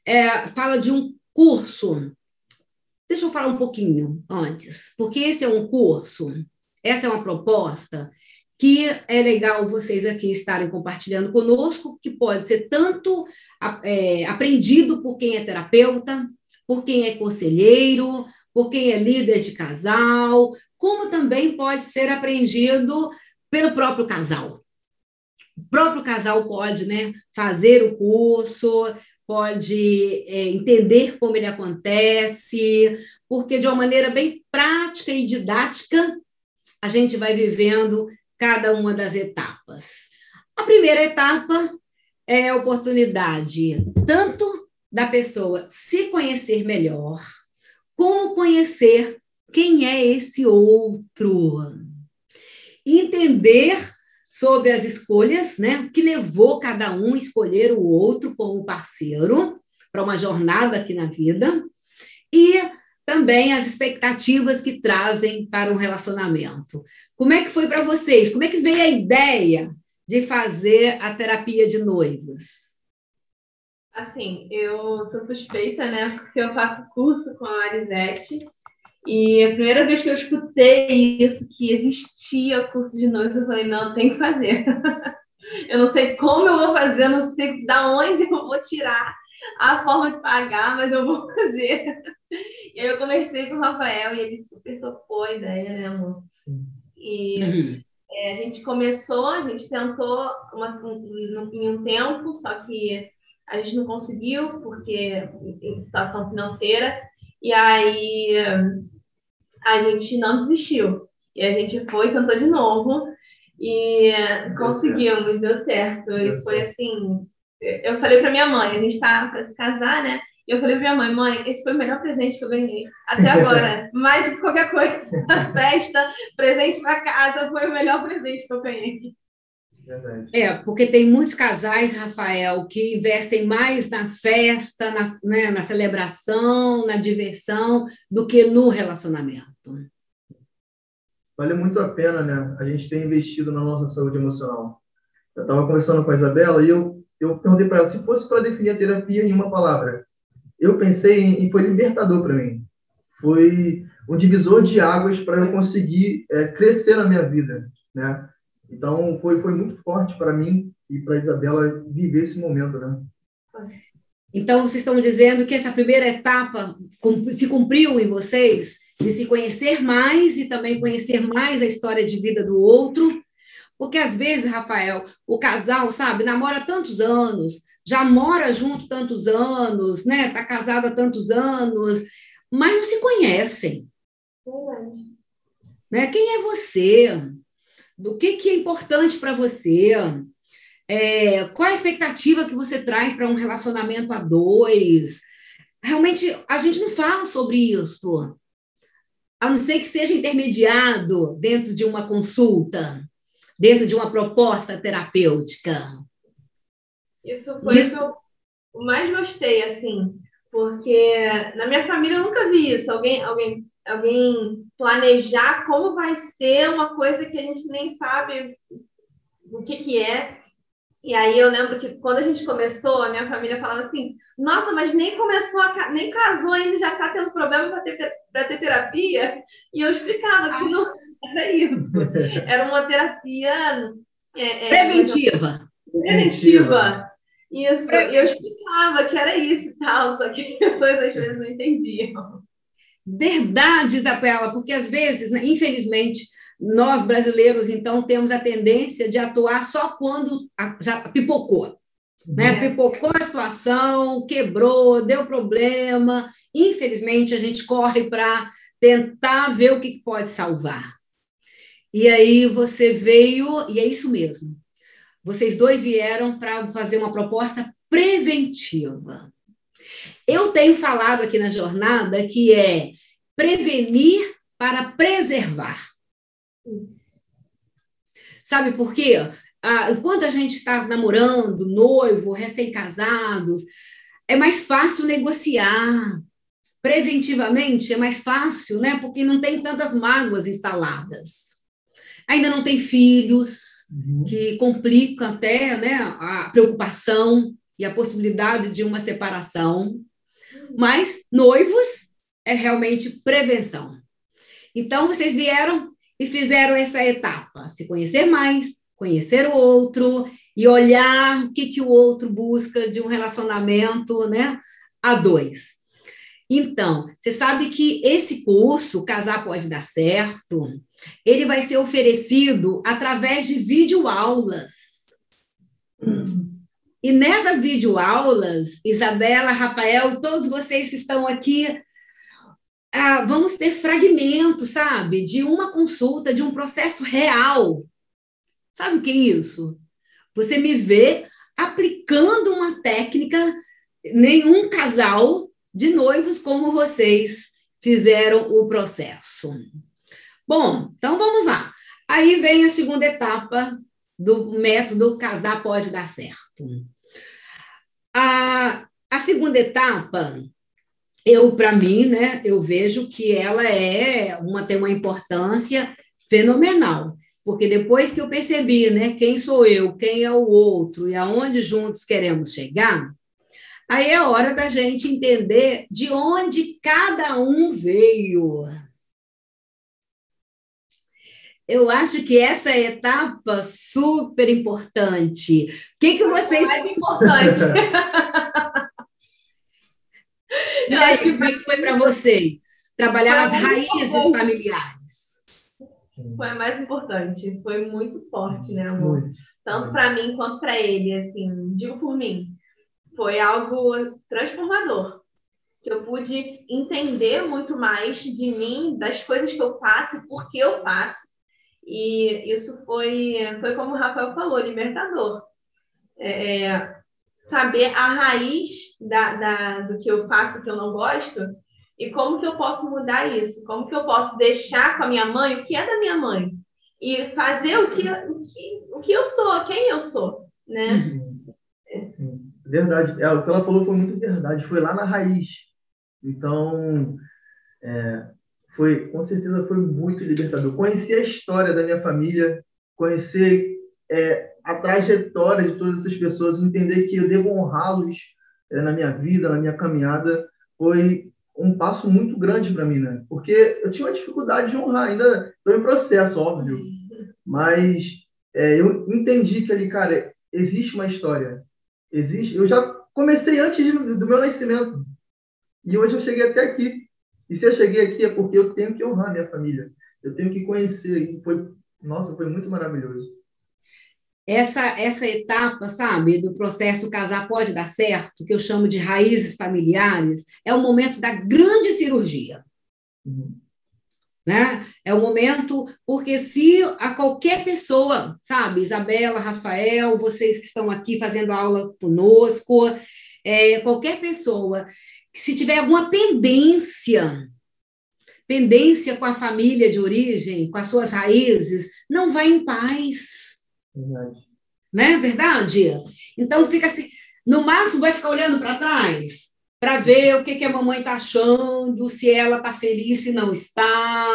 é, fala de um curso. Deixa eu falar um pouquinho antes, porque esse é um curso, essa é uma proposta que é legal vocês aqui estarem compartilhando conosco, que pode ser tanto é, aprendido por quem é terapeuta, por quem é conselheiro, por quem é líder de casal, como também pode ser aprendido pelo próprio casal. O próprio casal pode né, fazer o curso, pode é, entender como ele acontece, porque de uma maneira bem prática e didática, a gente vai vivendo cada uma das etapas. A primeira etapa é a oportunidade tanto da pessoa se conhecer melhor, como conhecer quem é esse outro. Entender sobre as escolhas, né? O que levou cada um a escolher o outro como parceiro para uma jornada aqui na vida. E também as expectativas que trazem para um relacionamento. Como é que foi para vocês? Como é que veio a ideia de fazer a terapia de noivos? Assim, eu sou suspeita, né? Porque eu faço curso com a Arisete. E a primeira vez que eu escutei isso, que existia curso de noivos, eu falei, não, tem que fazer. eu não sei como eu vou fazer, eu não sei da onde eu vou tirar a forma de pagar, mas eu vou fazer. E aí eu conversei com o Rafael e ele super topou a ideia, né, amor? Sim. E uhum. É, a gente começou, a gente tentou uma, um, em um tempo, só que a gente não conseguiu, porque em situação financeira, e aí a gente não desistiu. E a gente foi, tentou de novo, e deu conseguimos, certo. deu certo. Deu e foi certo. assim, eu falei para minha mãe, a gente está para se casar, né? E eu falei pra minha mãe, mãe, esse foi o melhor presente que eu ganhei até agora. Mais do que qualquer coisa. Festa, presente para casa, foi o melhor presente que eu ganhei. É, porque tem muitos casais, Rafael, que investem mais na festa, na, né, na celebração, na diversão, do que no relacionamento. Vale muito a pena, né? A gente ter investido na nossa saúde emocional. Eu estava conversando com a Isabela e eu, eu perguntei para ela se fosse para definir a terapia em uma palavra, eu pensei em, e foi libertador para mim. Foi um divisor de águas para eu conseguir é, crescer na minha vida, né? Então foi foi muito forte para mim e para Isabela viver esse momento, né? Então vocês estão dizendo que essa primeira etapa se cumpriu em vocês de se conhecer mais e também conhecer mais a história de vida do outro, porque às vezes, Rafael, o casal, sabe, namora tantos anos, já mora junto tantos anos, né? Está casado há tantos anos, mas não se conhecem. Verdade. Né? Quem é você? Do que, que é importante para você? É, qual a expectativa que você traz para um relacionamento a dois? Realmente, a gente não fala sobre isso, a não ser que seja intermediado dentro de uma consulta, dentro de uma proposta terapêutica. Isso foi isso... o que eu mais gostei, assim, porque na minha família eu nunca vi isso. Alguém, alguém, alguém planejar como vai ser uma coisa que a gente nem sabe o que, que é. E aí eu lembro que quando a gente começou, a minha família falava assim: Nossa, mas nem começou, a, nem casou ainda, já está tendo problema para ter, ter terapia. E eu explicava que não era isso. Era uma terapia é, é, preventiva. Preventiva. Isso, e eu explicava que era isso e tal, só que as pessoas às vezes não entendiam. Verdade, Isabela, porque às vezes, né, infelizmente, nós brasileiros, então, temos a tendência de atuar só quando já pipocou. Né? É. Pipocou a situação, quebrou, deu problema. Infelizmente, a gente corre para tentar ver o que pode salvar. E aí você veio, e é isso mesmo. Vocês dois vieram para fazer uma proposta preventiva. Eu tenho falado aqui na jornada que é prevenir para preservar. Sabe por quê? Ah, enquanto a gente está namorando, noivo, recém-casados, é mais fácil negociar. Preventivamente é mais fácil, né? Porque não tem tantas mágoas instaladas. Ainda não tem filhos, uhum. que complica até né, a preocupação e a possibilidade de uma separação. Mas noivos é realmente prevenção. Então, vocês vieram e fizeram essa etapa: se conhecer mais, conhecer o outro e olhar o que, que o outro busca de um relacionamento né, a dois. Então, você sabe que esse curso, Casar Pode Dar Certo, ele vai ser oferecido através de videoaulas. Hum. E nessas videoaulas, Isabela, Rafael, todos vocês que estão aqui, ah, vamos ter fragmentos, sabe, de uma consulta, de um processo real. Sabe o que é isso? Você me vê aplicando uma técnica, nenhum casal de noivos como vocês fizeram o processo. Bom, então vamos lá. Aí vem a segunda etapa do método Casar Pode Dar Certo. A, a segunda etapa, eu, para mim, né, eu vejo que ela é uma, tem uma importância fenomenal. Porque depois que eu percebi né, quem sou eu, quem é o outro e aonde juntos queremos chegar, Aí é hora da gente entender de onde cada um veio. Eu acho que essa é etapa super importante. O que, que vocês. Mais importante. e aí, como é que foi para vocês? Trabalhar as raízes familiares. Foi a mais importante. Foi muito forte, né, amor? Tanto para mim quanto para ele. Assim, digo por mim foi algo transformador. Que eu pude entender muito mais de mim, das coisas que eu faço, por que eu faço. E isso foi, foi como o Rafael falou, libertador. É, é, saber a raiz da, da, do que eu faço que eu não gosto e como que eu posso mudar isso, como que eu posso deixar com a minha mãe o que é da minha mãe e fazer o que, o que, o que eu sou, quem eu sou, né? Uhum. É. Verdade. É, o que ela falou foi muito verdade. Foi lá na raiz. Então, é, foi com certeza foi muito libertador. Conhecer a história da minha família, conhecer é, a trajetória de todas essas pessoas, entender que eu devo honrá-los é, na minha vida, na minha caminhada, foi um passo muito grande para mim, né? Porque eu tinha uma dificuldade de honrar, ainda estou em processo, óbvio, mas é, eu entendi que ali, cara, existe uma história, Existe. Eu já comecei antes do meu nascimento. E hoje eu cheguei até aqui. E se eu cheguei aqui é porque eu tenho que honrar minha família. Eu tenho que conhecer. E foi, nossa, foi muito maravilhoso. Essa, essa etapa, sabe, do processo casar pode dar certo, que eu chamo de raízes familiares, é o momento da grande cirurgia. Uhum. Né? É o momento, porque se a qualquer pessoa, sabe, Isabela, Rafael, vocês que estão aqui fazendo aula conosco, é, qualquer pessoa, se tiver alguma pendência, pendência com a família de origem, com as suas raízes, não vai em paz. Verdade. Né? Verdade? Então fica assim, no máximo vai ficar olhando para trás para ver o que, que a mamãe está achando, se ela está feliz, se não está.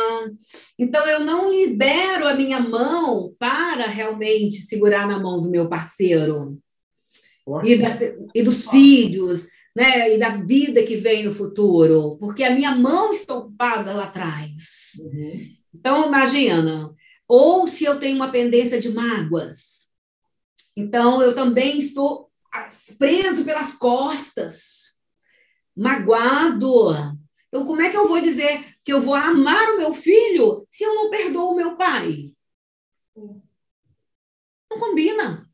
Então, eu não libero a minha mão para realmente segurar na mão do meu parceiro e, das, e, dos filhos, né? e da vida que vem no futuro, porque a minha mão está ocupada lá atrás. Uhum. Então, imagina, ou se eu tenho uma pendência de mágoas, então eu também estou preso pelas costas magoado. Então, como é que eu vou dizer que eu vou amar o meu filho se eu não perdoo o meu pai? Não combina.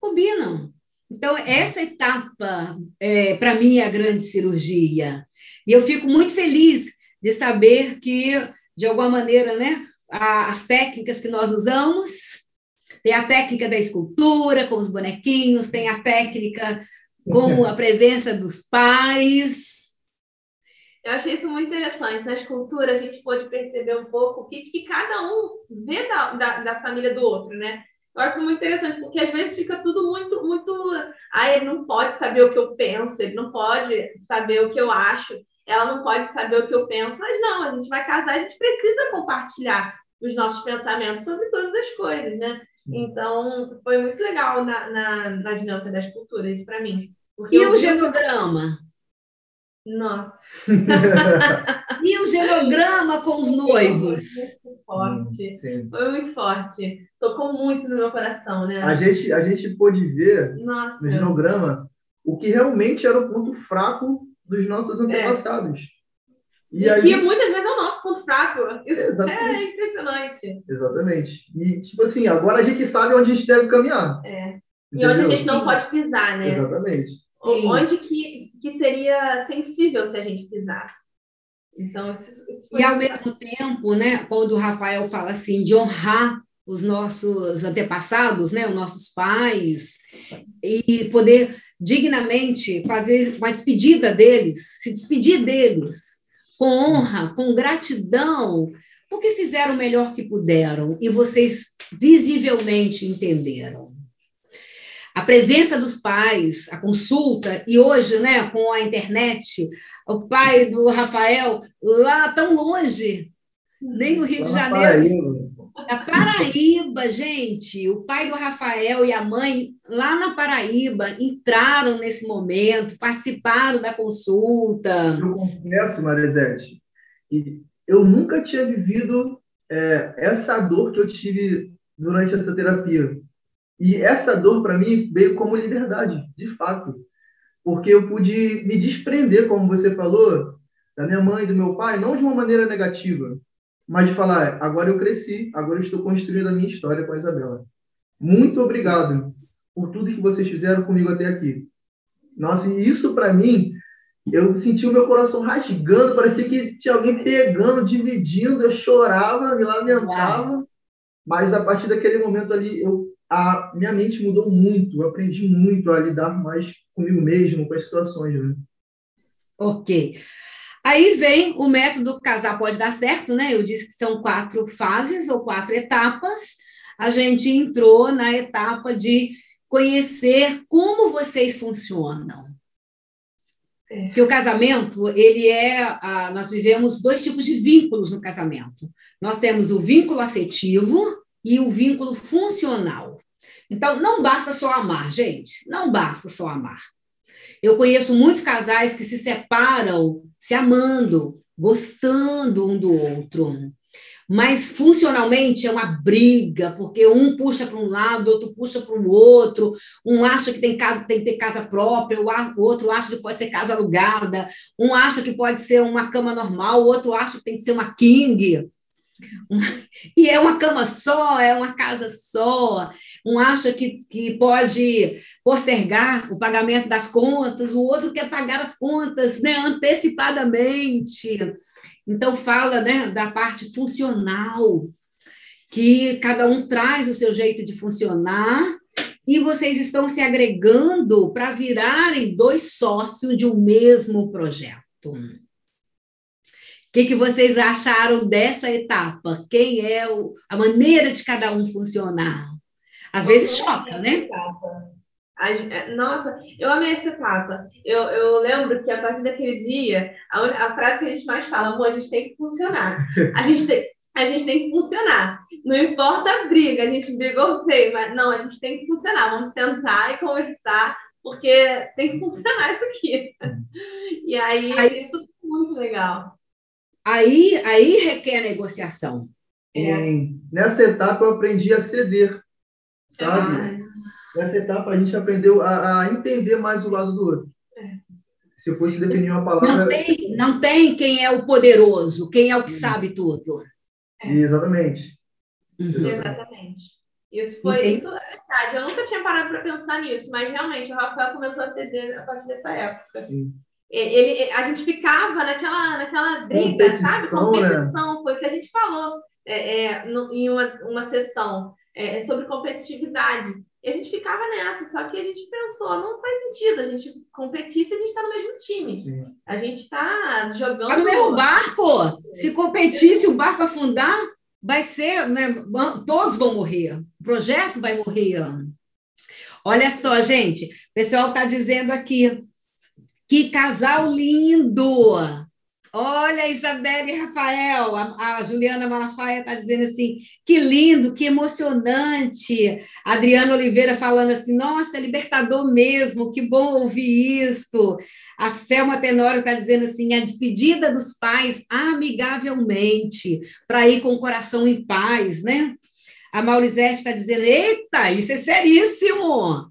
combinam. Então, essa etapa, é, para mim, é a grande cirurgia. E eu fico muito feliz de saber que, de alguma maneira, né, as técnicas que nós usamos, tem a técnica da escultura com os bonequinhos, tem a técnica com a presença dos pais. Eu achei isso muito interessante. Na escultura, a gente pôde perceber um pouco o que, que cada um vê da, da, da família do outro, né? Eu acho muito interessante, porque às vezes fica tudo muito, muito. Ah, ele não pode saber o que eu penso, ele não pode saber o que eu acho, ela não pode saber o que eu penso, mas não, a gente vai casar, a gente precisa compartilhar os nossos pensamentos sobre todas as coisas, né? Então, foi muito legal na, na, na dinâmica das culturas, isso para mim. E o genograma? Nossa. e o genograma com os noivos? Forte. Sim. Foi muito forte. Tocou muito no meu coração, né? A gente, a gente pôde ver Nossa. no genograma o que realmente era o ponto fraco dos nossos antepassados. É. E, e aí... que muitas vezes é o nosso ponto fraco. Isso é impressionante. Exatamente. E, tipo assim, agora a gente sabe onde a gente deve caminhar. É. E onde a gente não pode pisar, né? Exatamente. Onde que, que seria sensível se a gente pisasse. Então, e ao mesmo tempo, né, quando o Rafael fala assim, de honrar os nossos antepassados, né, os nossos pais, e poder dignamente fazer uma despedida deles, se despedir deles, com honra, com gratidão, porque fizeram o melhor que puderam e vocês visivelmente entenderam. A presença dos pais, a consulta, e hoje, né, com a internet, o pai do Rafael lá tão longe, nem no Rio de Janeiro. Da Paraíba, gente. O pai do Rafael e a mãe, lá na Paraíba, entraram nesse momento, participaram da consulta. Eu confesso, Marisete, que eu nunca tinha vivido é, essa dor que eu tive durante essa terapia. E essa dor, para mim, veio como liberdade, de fato. Porque eu pude me desprender, como você falou, da minha mãe, do meu pai, não de uma maneira negativa, mas de falar, agora eu cresci, agora eu estou construindo a minha história com a Isabela. Muito obrigado por tudo que vocês fizeram comigo até aqui. Nossa, e isso para mim, eu senti o meu coração rasgando, parecia que tinha alguém pegando, dividindo, eu chorava, me lamentava, mas a partir daquele momento ali, eu, a minha mente mudou muito, eu aprendi muito a lidar mais comigo mesmo, com as situações. Né? Ok. Aí vem o método casar pode dar certo, né? Eu disse que são quatro fases ou quatro etapas. A gente entrou na etapa de conhecer como vocês funcionam. É. Que o casamento, ele é. Ah, nós vivemos dois tipos de vínculos no casamento. Nós temos o vínculo afetivo e o vínculo funcional. Então, não basta só amar, gente. Não basta só amar. Eu conheço muitos casais que se separam se amando, gostando um do outro. Mas funcionalmente é uma briga, porque um puxa para um lado, outro puxa para o outro, um acha que tem casa, tem que ter casa própria, o outro acha que pode ser casa alugada, um acha que pode ser uma cama normal, o outro acha que tem que ser uma king. E é uma cama só, é uma casa só. Um acha que, que pode postergar o pagamento das contas, o outro quer pagar as contas né, antecipadamente. Então, fala né, da parte funcional, que cada um traz o seu jeito de funcionar e vocês estão se agregando para virarem dois sócios de um mesmo projeto. O que, que vocês acharam dessa etapa? Quem é o, a maneira de cada um funcionar? Às vezes choca, né? É, nossa, eu amei essa etapa. Eu, eu lembro que a partir daquele dia, a, a, frase que a gente mais fala, amor, a gente tem que funcionar. A gente tem, a gente tem que funcionar. Não importa a briga, a gente brigou feio, mas não, a gente tem que funcionar. Vamos sentar e conversar, porque tem que funcionar isso aqui. E aí, aí isso foi muito legal aí, aí requer negociação. É. Nessa etapa eu aprendi a ceder, sabe? Nessa etapa a gente aprendeu a, a, entender mais o lado do outro. É. Se eu fosse definir uma palavra... Não tem, não tem quem é o poderoso, quem é o que sabe tudo. É. Exatamente. Uhum. Exatamente. Isso foi Entendi. isso é verdade. Eu nunca tinha parado para pensar nisso, mas realmente o Rafael começou a ceder a partir dessa época. Sim. Ele, a gente ficava naquela, naquela briga, sabe? Competição, né? foi o que a gente falou é, é, no, em uma, uma sessão é, sobre competitividade. E a gente ficava nessa, só que a gente pensou, não faz sentido a gente competir se a gente está no mesmo time. Sim. A gente está jogando. Tá no mesmo barco! Se competir, se o barco afundar, vai ser, né? Todos vão morrer. O projeto vai morrer. Olha só, gente, o pessoal está dizendo aqui. Que casal lindo! Olha, Isabelle e Rafael, a, a Juliana Malafaia está dizendo assim: que lindo, que emocionante. A Adriana Oliveira falando assim: nossa, é libertador mesmo, que bom ouvir isso. A Selma Tenório está dizendo assim: a despedida dos pais amigavelmente, para ir com o coração em paz, né? A Maurizete está dizendo: eita, isso é seríssimo.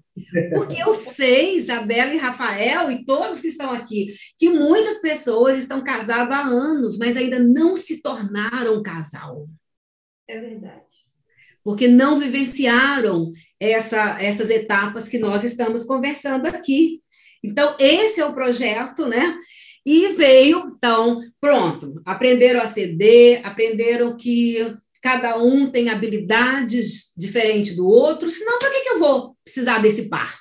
Porque eu sei, Isabela e Rafael e todos que estão aqui, que muitas pessoas estão casadas há anos, mas ainda não se tornaram casal. É verdade. Porque não vivenciaram essa, essas etapas que nós estamos conversando aqui. Então, esse é o projeto, né? E veio, então, pronto, aprenderam a ceder, aprenderam que cada um tem habilidades diferentes do outro, senão para que, que eu vou precisar desse par?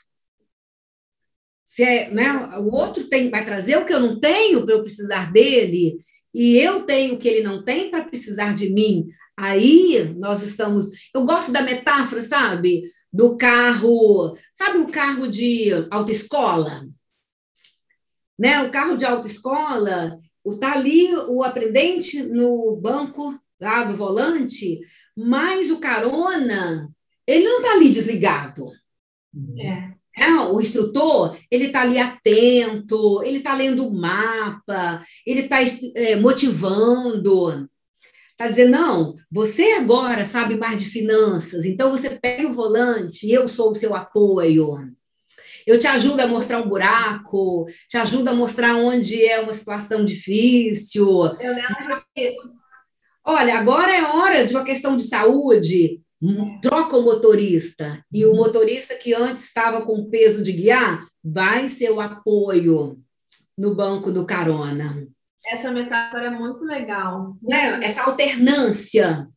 Se é, né, o outro tem, vai trazer o que eu não tenho para eu precisar dele, e eu tenho o que ele não tem para precisar de mim. Aí nós estamos. Eu gosto da metáfora, sabe? Do carro, sabe o carro de autoescola? Né? O carro de autoescola, está ali o aprendente no banco lá do volante, mas o carona, ele não está ali desligado. É. É, o instrutor, ele está ali atento, ele está lendo o mapa, ele está é, motivando. Está dizendo, não, você agora sabe mais de finanças, então você pega o volante, eu sou o seu apoio. Eu te ajudo a mostrar um buraco, te ajudo a mostrar onde é uma situação difícil. Eu lembro que Olha, agora é hora de uma questão de saúde, troca o motorista. E o motorista que antes estava com peso de guiar vai ser o apoio no banco do carona. Essa metáfora é muito legal. É, essa alternância.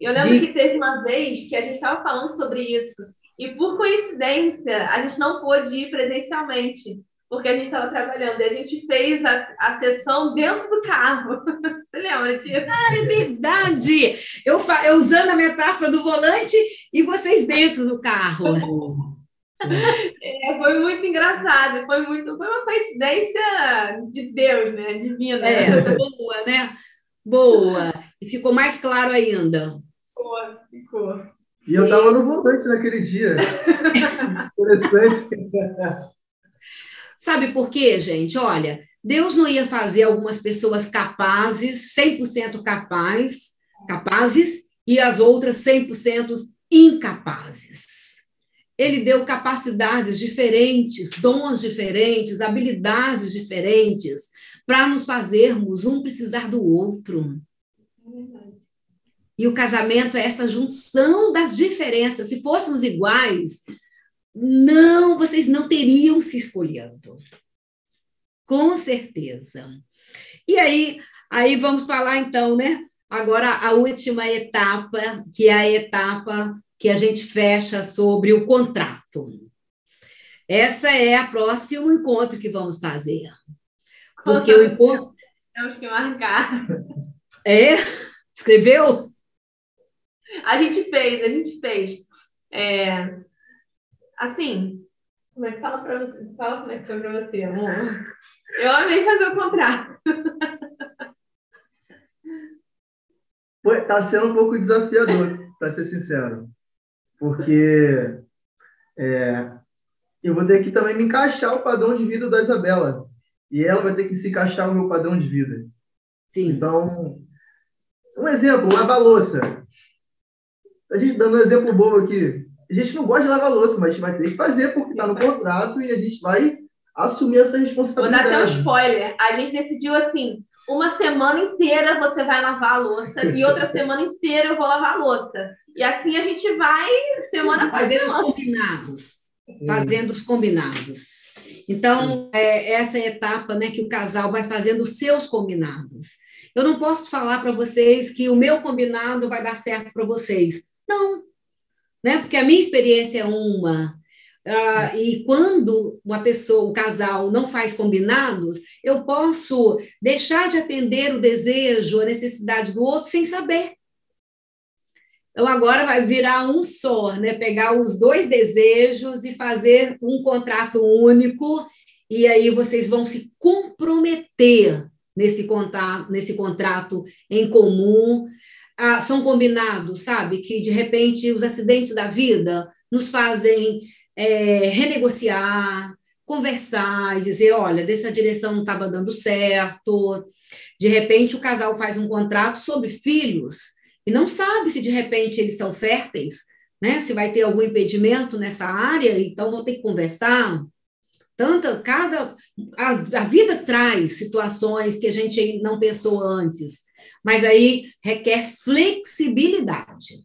Eu lembro de... que teve uma vez que a gente estava falando sobre isso. E por coincidência, a gente não pôde ir presencialmente porque a gente estava trabalhando e a gente fez a, a sessão dentro do carro. Você lembra disso? Ah, é verdade! Eu, eu usando a metáfora do volante e vocês dentro do carro. É, foi muito engraçado, foi muito, foi uma coincidência de Deus, né? Divina. É, boa, né? Boa. E ficou mais claro ainda. Ficou, ficou. E eu estava no volante naquele dia. Interessante. Sabe por quê, gente? Olha, Deus não ia fazer algumas pessoas capazes, 100% capazes, capazes, e as outras 100% incapazes. Ele deu capacidades diferentes, dons diferentes, habilidades diferentes, para nos fazermos um precisar do outro. E o casamento é essa junção das diferenças. Se fôssemos iguais, não, vocês não teriam se escolhendo. Com certeza. E aí, aí vamos falar então, né? Agora a última etapa, que é a etapa que a gente fecha sobre o contrato. Essa é a próximo encontro que vamos fazer. Porque o encontro temos que marcar. É? Escreveu? A gente fez, a gente fez. É, assim, como é que fala para você? Fala como é que foi para você, amor. Eu amei fazer o contrato. Foi, tá sendo um pouco desafiador, para ser sincero. Porque é, eu vou ter que também me encaixar o padrão de vida da Isabela. E ela vai ter que se encaixar o meu padrão de vida. Sim. Então, um exemplo, lavar louça. A gente dando um exemplo bobo aqui a gente não gosta de lavar louça, mas a gente vai ter que fazer porque está no contrato e a gente vai assumir essa responsabilidade. Vou dar até um spoiler. A gente decidiu assim: uma semana inteira você vai lavar a louça e outra semana inteira eu vou lavar a louça. E assim a gente vai semana Fazendo os combinados. Fazendo os combinados. Então, é essa etapa né, que o casal vai fazendo os seus combinados. Eu não posso falar para vocês que o meu combinado vai dar certo para vocês. Não, né? porque a minha experiência é uma, Uh, e quando uma pessoa, o casal, não faz combinados, eu posso deixar de atender o desejo, a necessidade do outro sem saber. Então, agora vai virar um só, né? Pegar os dois desejos e fazer um contrato único, e aí vocês vão se comprometer nesse contrato, nesse contrato em comum. Ah, são combinados, sabe? Que de repente os acidentes da vida nos fazem é, renegociar, conversar e dizer: olha, dessa direção não estava dando certo. De repente, o casal faz um contrato sobre filhos e não sabe se de repente eles são férteis, né? Se vai ter algum impedimento nessa área, então vou ter que conversar. Tanta, cada a, a vida traz situações que a gente não pensou antes, mas aí requer flexibilidade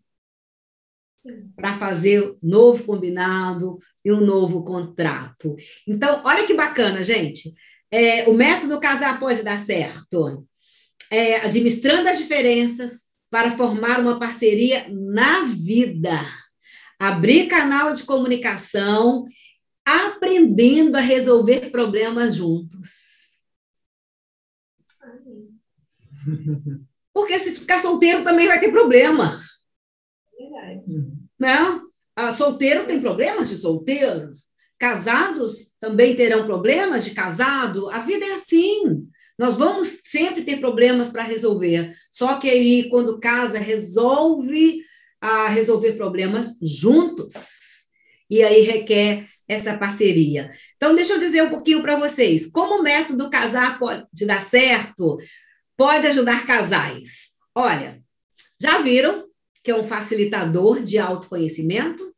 para fazer novo combinado e um novo contrato. Então, olha que bacana, gente. É, o método casar pode dar certo. É, administrando as diferenças para formar uma parceria na vida. Abrir canal de comunicação, aprendendo a resolver problemas juntos. Porque se ficar solteiro também vai ter problema. Verdade. Né? Ah, solteiro tem problemas de solteiros. Casados também terão problemas de casado. A vida é assim. Nós vamos sempre ter problemas para resolver. Só que aí, quando casa, resolve a resolver problemas juntos. E aí requer essa parceria. Então, deixa eu dizer um pouquinho para vocês. Como o método casar pode dar certo, pode ajudar casais. Olha, já viram que é um facilitador de autoconhecimento,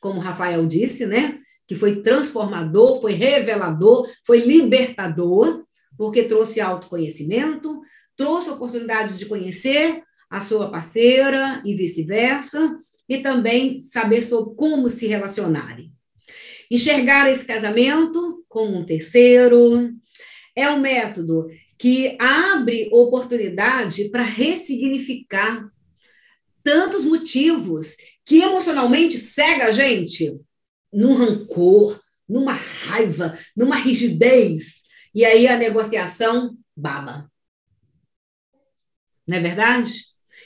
como o Rafael disse, né? Que foi transformador, foi revelador, foi libertador, porque trouxe autoconhecimento, trouxe oportunidades de conhecer a sua parceira e vice-versa, e também saber sobre como se relacionarem. Enxergar esse casamento como um terceiro é um método que abre oportunidade para ressignificar tantos motivos que emocionalmente cega a gente num rancor, numa raiva, numa rigidez. E aí a negociação baba. Não é verdade?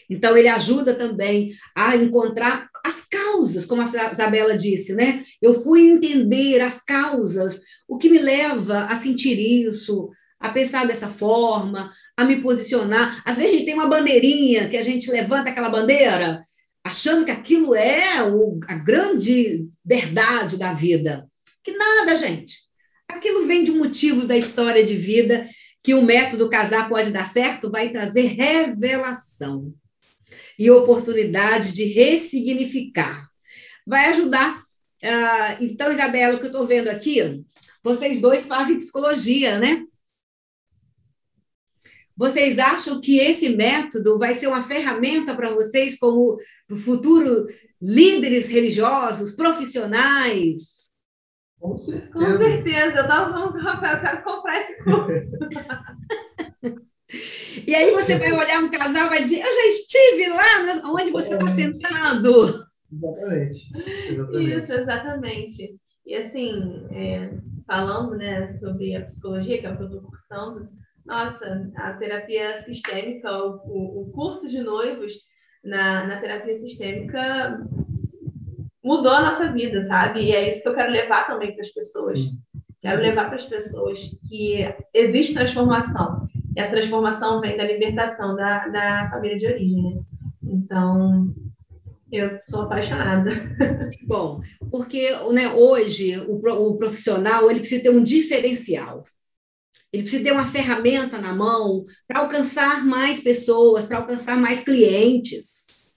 Então, ele ajuda também a encontrar as causas, como a Isabela disse, né? Eu fui entender as causas, o que me leva a sentir isso, a pensar dessa forma, a me posicionar. Às vezes a gente tem uma bandeirinha que a gente levanta aquela bandeira achando que aquilo é o, a grande verdade da vida. Que nada, gente. Aquilo vem de um motivo da história de vida que o método casar pode dar certo, vai trazer revelação e oportunidade de ressignificar. Vai ajudar. Uh, então, Isabela, o que eu estou vendo aqui, vocês dois fazem psicologia, né? Vocês acham que esse método vai ser uma ferramenta para vocês como futuro líderes religiosos, profissionais? Com certeza. Com certeza. Eu estava falando com o Rafael, eu quero comprar esse curso. e aí você vai olhar um casal e vai dizer, eu já estive lá onde você está sentado. Exatamente. exatamente. Isso, exatamente. E assim, é, falando né, sobre a psicologia, que é o que eu estou cursando, nossa, a terapia sistêmica, o, o curso de noivos na, na terapia sistêmica mudou a nossa vida, sabe? E é isso que eu quero levar também para as pessoas. Sim. Quero levar para as pessoas que existe transformação. Essa transformação vem da libertação da, da família de origem. Né? Então, eu sou apaixonada. Bom, porque né, hoje o, o profissional ele precisa ter um diferencial. Ele precisa ter uma ferramenta na mão para alcançar mais pessoas, para alcançar mais clientes.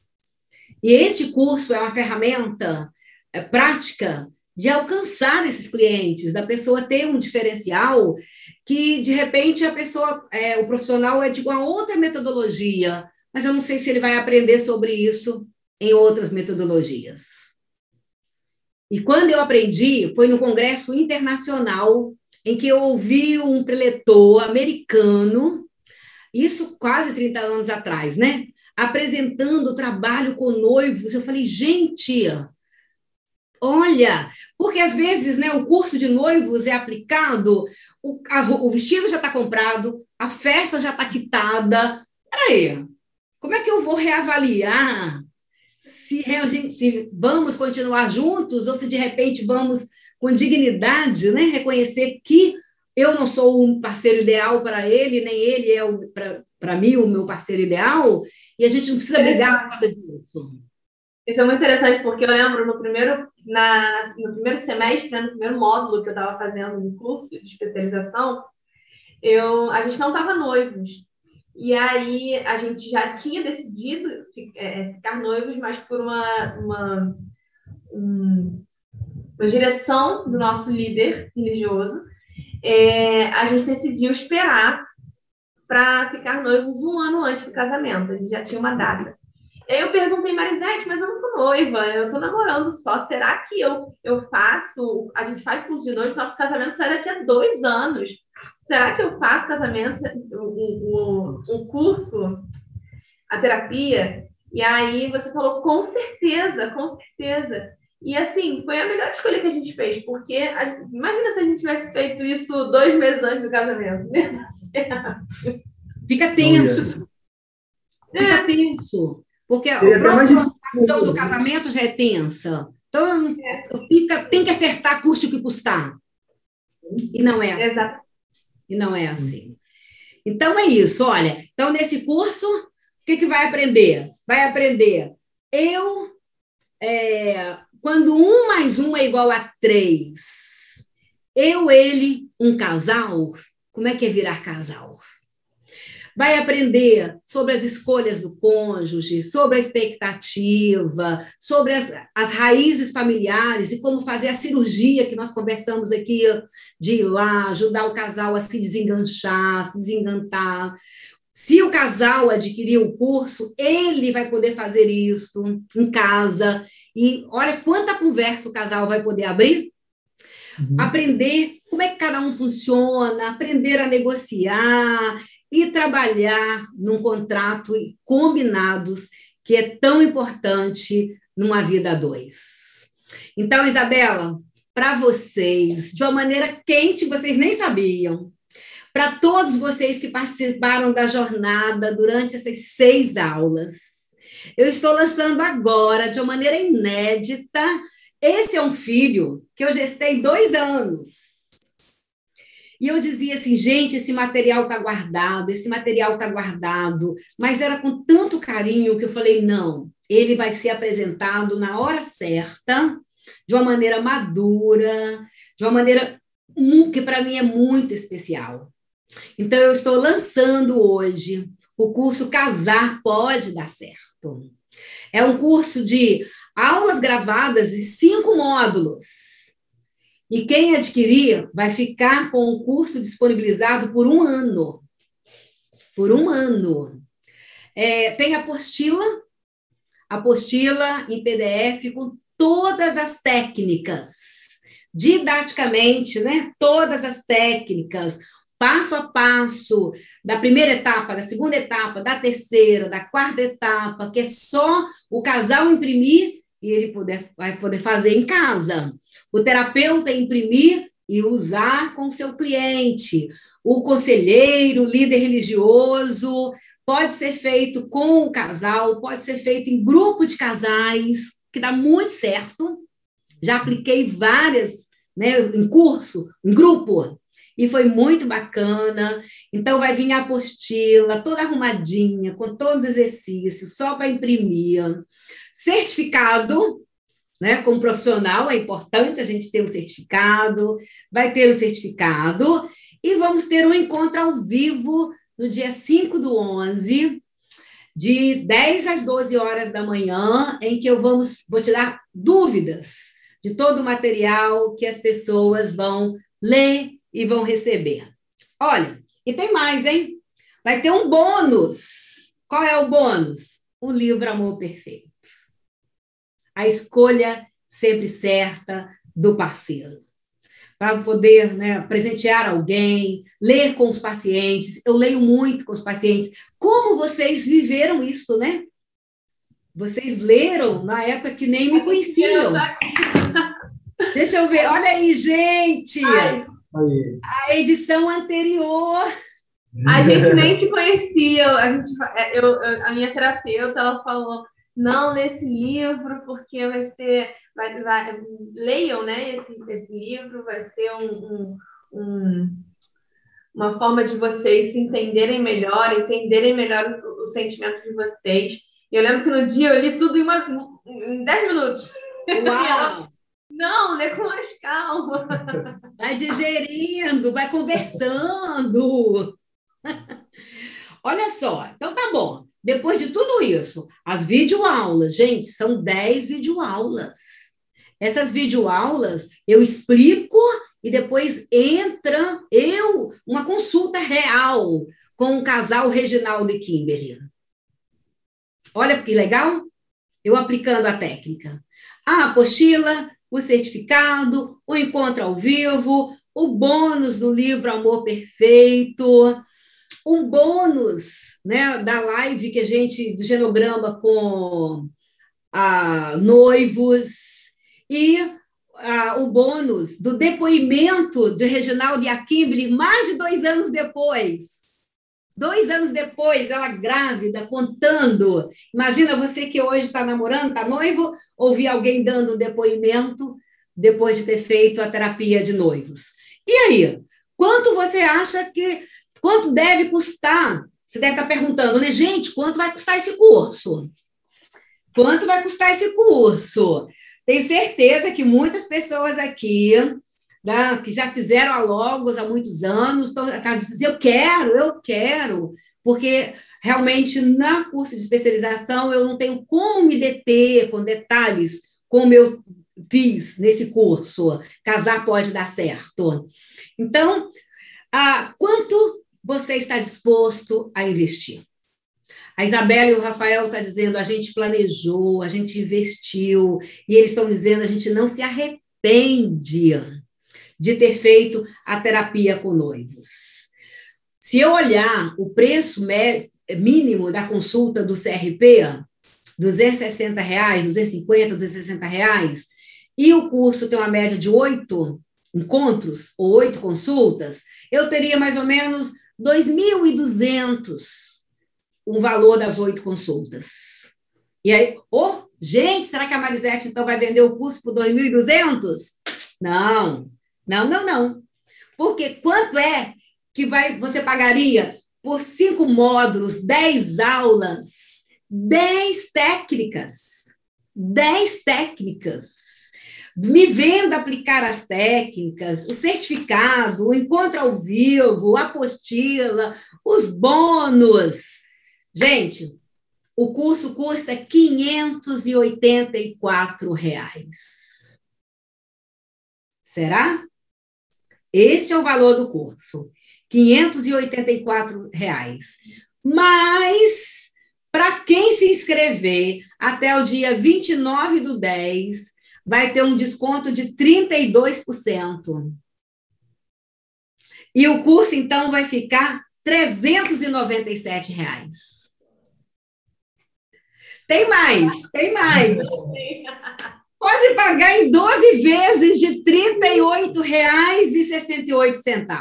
E este curso é uma ferramenta é, prática de alcançar esses clientes, da pessoa ter um diferencial que, de repente, a pessoa, é, o profissional é de uma outra metodologia, mas eu não sei se ele vai aprender sobre isso em outras metodologias. E quando eu aprendi, foi no Congresso Internacional, em que eu ouvi um preletor americano, isso quase 30 anos atrás, né? Apresentando o trabalho com noivos. Eu falei, gente, olha, porque às vezes né, o curso de noivos é aplicado, o, a, o vestido já está comprado, a festa já está quitada. Peraí, como é que eu vou reavaliar se, se vamos continuar juntos ou se de repente vamos com dignidade né, reconhecer que eu não sou um parceiro ideal para ele, nem ele é para mim o meu parceiro ideal, e a gente não precisa brigar por causa disso. Isso é muito interessante, porque eu lembro no primeiro, na, no primeiro semestre, né, no primeiro módulo que eu estava fazendo no curso de especialização, eu, a gente não estava noivos. E aí a gente já tinha decidido é, ficar noivos, mas por uma, uma, um, uma direção do nosso líder religioso, é, a gente decidiu esperar para ficar noivos um ano antes do casamento. A gente já tinha uma data. Aí eu perguntei, Marisete, mas eu não tô noiva, eu tô namorando só. Será que eu, eu faço, a gente faz curso de noiva, nosso casamento sai daqui a dois anos. Será que eu faço casamento, o, o, o curso, a terapia? E aí você falou, com certeza, com certeza. E assim, foi a melhor escolha que a gente fez, porque a, imagina se a gente tivesse feito isso dois meses antes do casamento. Fica tenso. Fica é. tenso. Porque a própria ação do casamento já é tensa. Então, fica, tem que acertar custe o que custar. E não é assim. Exato. E não é assim. Então, é isso. Olha, então, nesse curso, o que, que vai aprender? Vai aprender eu, é, quando um mais um é igual a três, eu, ele, um casal, como é que é virar casal? Vai aprender sobre as escolhas do cônjuge, sobre a expectativa, sobre as, as raízes familiares e como fazer a cirurgia que nós conversamos aqui, de ir lá, ajudar o casal a se desenganchar, se desengantar. Se o casal adquirir o curso, ele vai poder fazer isso em casa. E olha quanta conversa o casal vai poder abrir. Uhum. Aprender como é que cada um funciona, aprender a negociar e trabalhar num contrato combinados, que é tão importante numa vida a dois. Então, Isabela, para vocês, de uma maneira quente, vocês nem sabiam, para todos vocês que participaram da jornada durante essas seis aulas, eu estou lançando agora, de uma maneira inédita, esse é um filho que eu gestei dois anos. E eu dizia assim, gente, esse material está guardado, esse material está guardado, mas era com tanto carinho que eu falei, não, ele vai ser apresentado na hora certa, de uma maneira madura, de uma maneira que para mim é muito especial. Então, eu estou lançando hoje o curso Casar Pode Dar Certo. É um curso de aulas gravadas de cinco módulos e quem adquirir vai ficar com o curso disponibilizado por um ano. Por um ano. É, tem apostila, apostila em PDF com todas as técnicas, didaticamente, né? Todas as técnicas, passo a passo, da primeira etapa, da segunda etapa, da terceira, da quarta etapa, que é só o casal imprimir e ele poder, vai poder fazer em casa. O terapeuta imprimir e usar com seu cliente. O conselheiro, líder religioso, pode ser feito com o casal, pode ser feito em grupo de casais, que dá muito certo. Já apliquei várias, né, em curso, em grupo, e foi muito bacana. Então, vai vir a apostila toda arrumadinha, com todos os exercícios, só para imprimir. Certificado, né? Como profissional, é importante a gente ter um certificado, vai ter um certificado, e vamos ter um encontro ao vivo no dia 5 do 11, de 10 às 12 horas da manhã, em que eu vamos, vou tirar dúvidas de todo o material que as pessoas vão ler e vão receber. Olha, e tem mais, hein? Vai ter um bônus. Qual é o bônus? O livro Amor Perfeito. A escolha sempre certa do parceiro. Para poder né, presentear alguém, ler com os pacientes. Eu leio muito com os pacientes. Como vocês viveram isso, né? Vocês leram na época que nem me conheciam. Deixa eu ver. Olha aí, gente! Ai. A edição anterior. A gente nem te conhecia. A, gente, é, eu, a minha terapeuta ela falou: não nesse livro, porque vai ser. Vai, vai, leiam né, esse, esse livro, vai ser um, um, um, uma forma de vocês se entenderem melhor, entenderem melhor os sentimentos de vocês. E eu lembro que no dia eu li tudo em, uma, em 10 minutos. Uau! Não, lê com mais calma. Vai digerindo, vai conversando. Olha só, então tá bom. Depois de tudo isso, as videoaulas, gente, são 10 videoaulas. Essas videoaulas eu explico e depois entra eu, uma consulta real com o casal Reginaldo e Kimberly. Olha que legal, eu aplicando a técnica. A apostila, o certificado, o encontro ao vivo, o bônus do livro Amor Perfeito, um bônus né, da live que a gente, do genograma com a, noivos, e o bônus do depoimento de Reginaldo e mais de dois anos depois. Dois anos depois, ela grávida, contando. Imagina você que hoje está namorando, está noivo, ouvir alguém dando um depoimento depois de ter feito a terapia de noivos. E aí? Quanto você acha que. Quanto deve custar? Você deve estar perguntando, né, gente, quanto vai custar esse curso? Quanto vai custar esse curso? Tenho certeza que muitas pessoas aqui né, que já fizeram a Logos há muitos anos, estão dizendo, eu quero, eu quero, porque realmente na curso de especialização eu não tenho como me deter com detalhes como eu fiz nesse curso. Casar pode dar certo. Então, a, quanto você está disposto a investir? A Isabela e o Rafael estão tá dizendo, a gente planejou, a gente investiu, e eles estão dizendo, a gente não se arrepende de ter feito a terapia com noivos. Se eu olhar o preço mínimo da consulta do CRP, 260 reais, 250, 260 reais, e o curso tem uma média de oito encontros ou oito consultas, eu teria mais ou menos 2.200 o valor das oito consultas. E aí, oh, gente, será que a Marisete então vai vender o curso por 2.200? Não, não, não, não. Porque quanto é que vai, você pagaria por cinco módulos, dez aulas, dez técnicas? Dez técnicas. Me vendo aplicar as técnicas, o certificado, o encontro ao vivo, a apostila, os bônus. Gente, o curso custa 584 reais. Será? Este é o valor do curso, R$ reais. Mas, para quem se inscrever até o dia 29 do 10, vai ter um desconto de 32%. E o curso, então, vai ficar R$ reais. Tem mais, tem mais. Pode pagar em 12 vezes de R$ 38,68.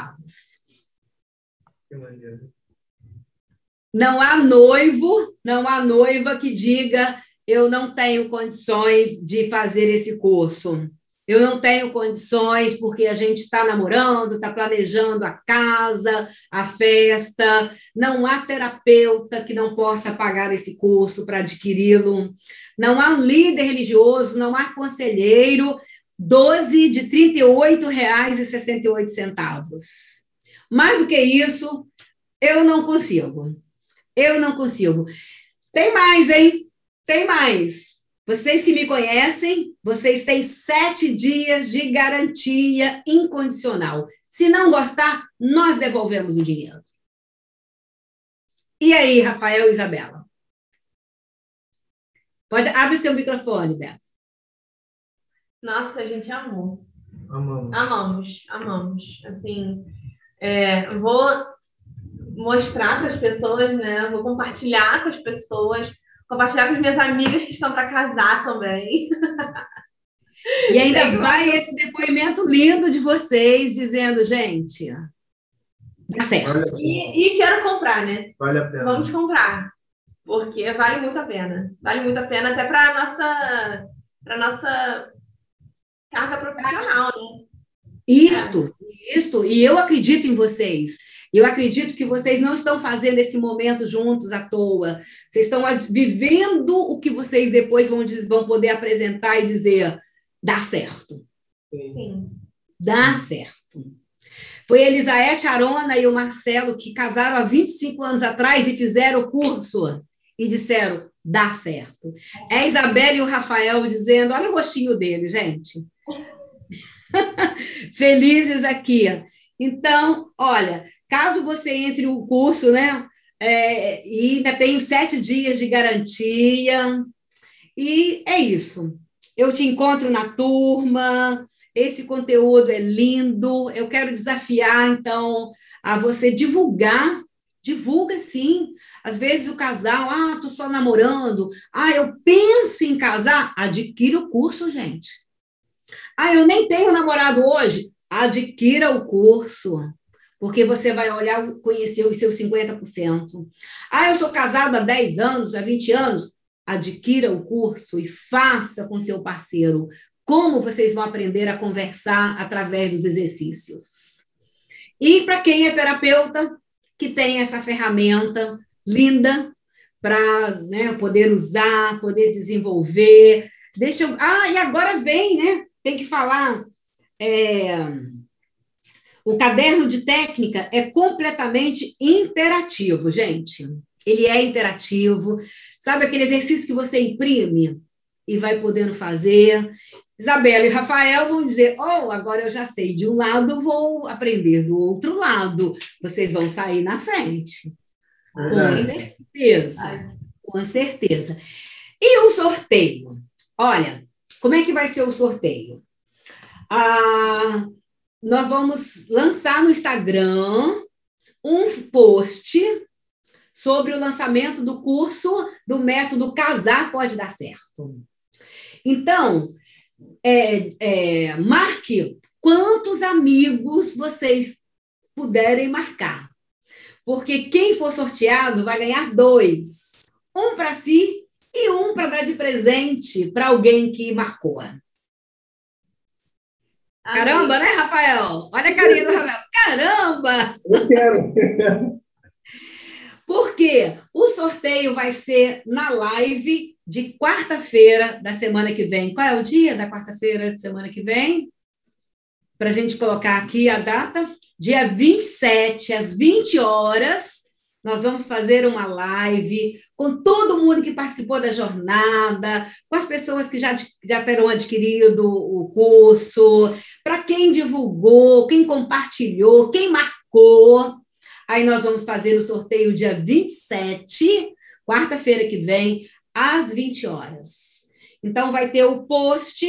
Não há noivo, não há noiva que diga eu não tenho condições de fazer esse curso eu não tenho condições porque a gente está namorando, está planejando a casa, a festa. Não há terapeuta que não possa pagar esse curso para adquiri-lo. Não há um líder religioso, não há conselheiro. 12 de R$ 38,68. Mais do que isso, eu não consigo. Eu não consigo. Tem mais, hein? Tem mais. Vocês que me conhecem, vocês têm sete dias de garantia incondicional. Se não gostar, nós devolvemos o dinheiro. E aí, Rafael e Isabela? Pode, abre seu microfone, Beto. Nossa, a gente amou. Amamos. Amamos, amamos. Assim, é, vou mostrar para as pessoas, né? Vou compartilhar com as pessoas, compartilhar com as minhas amigas que estão para casar também. E ainda vai esse depoimento lindo de vocês dizendo, gente, tá certo. E, e quero comprar, né? Vale a pena. Vamos comprar. Porque vale muito a pena. Vale muito a pena até para nossa para nossa carga profissional, né? Isto, isto, e eu acredito em vocês. Eu acredito que vocês não estão fazendo esse momento juntos à toa. Vocês estão vivendo o que vocês depois vão, vão poder apresentar e dizer: dá certo. Sim. Dá certo. Foi a Elisaete Arona e o Marcelo que casaram há 25 anos atrás e fizeram o curso e disseram: dá certo. É a Isabela e o Rafael dizendo: olha o rostinho dele, gente. Felizes aqui. Então, olha, caso você entre o curso, né? É, e ainda tem sete dias de garantia. E é isso. Eu te encontro na turma. Esse conteúdo é lindo. Eu quero desafiar, então, a você divulgar. Divulga sim. Às vezes o casal, ah, tô só namorando. Ah, eu penso em casar. Adquira o curso, gente. Ah, eu nem tenho namorado hoje. Adquira o curso, porque você vai olhar, conhecer os seus 50%. Ah, eu sou casado há 10 anos, há 20 anos. Adquira o curso e faça com seu parceiro como vocês vão aprender a conversar através dos exercícios. E para quem é terapeuta, que tem essa ferramenta linda para né, poder usar, poder desenvolver. Deixa eu... Ah, e agora vem, né? tem que falar. É, o caderno de técnica é completamente interativo, gente. Ele é interativo. Sabe aquele exercício que você imprime e vai podendo fazer? Isabela e Rafael vão dizer: Oh, agora eu já sei de um lado, vou aprender do outro lado. Vocês vão sair na frente. Com certeza. Com certeza. E o sorteio? Olha, como é que vai ser o sorteio? Ah, nós vamos lançar no Instagram um post sobre o lançamento do curso do método Casar Pode Dar Certo. Então, é, é, marque quantos amigos vocês puderem marcar. Porque quem for sorteado vai ganhar dois: um para si e um para dar de presente para alguém que marcou. Caramba, né, Rafael? Olha a carinha do Rafael. Caramba! Eu quero. Porque o sorteio vai ser na live de quarta-feira da semana que vem. Qual é o dia da quarta-feira da semana que vem? Para a gente colocar aqui a data. Dia 27, às 20 horas, nós vamos fazer uma live com todo mundo que participou da jornada, com as pessoas que já, já terão adquirido o curso, para quem divulgou, quem compartilhou, quem marcou. Aí nós vamos fazer o sorteio dia 27, quarta-feira que vem, às 20 horas. Então, vai ter o post,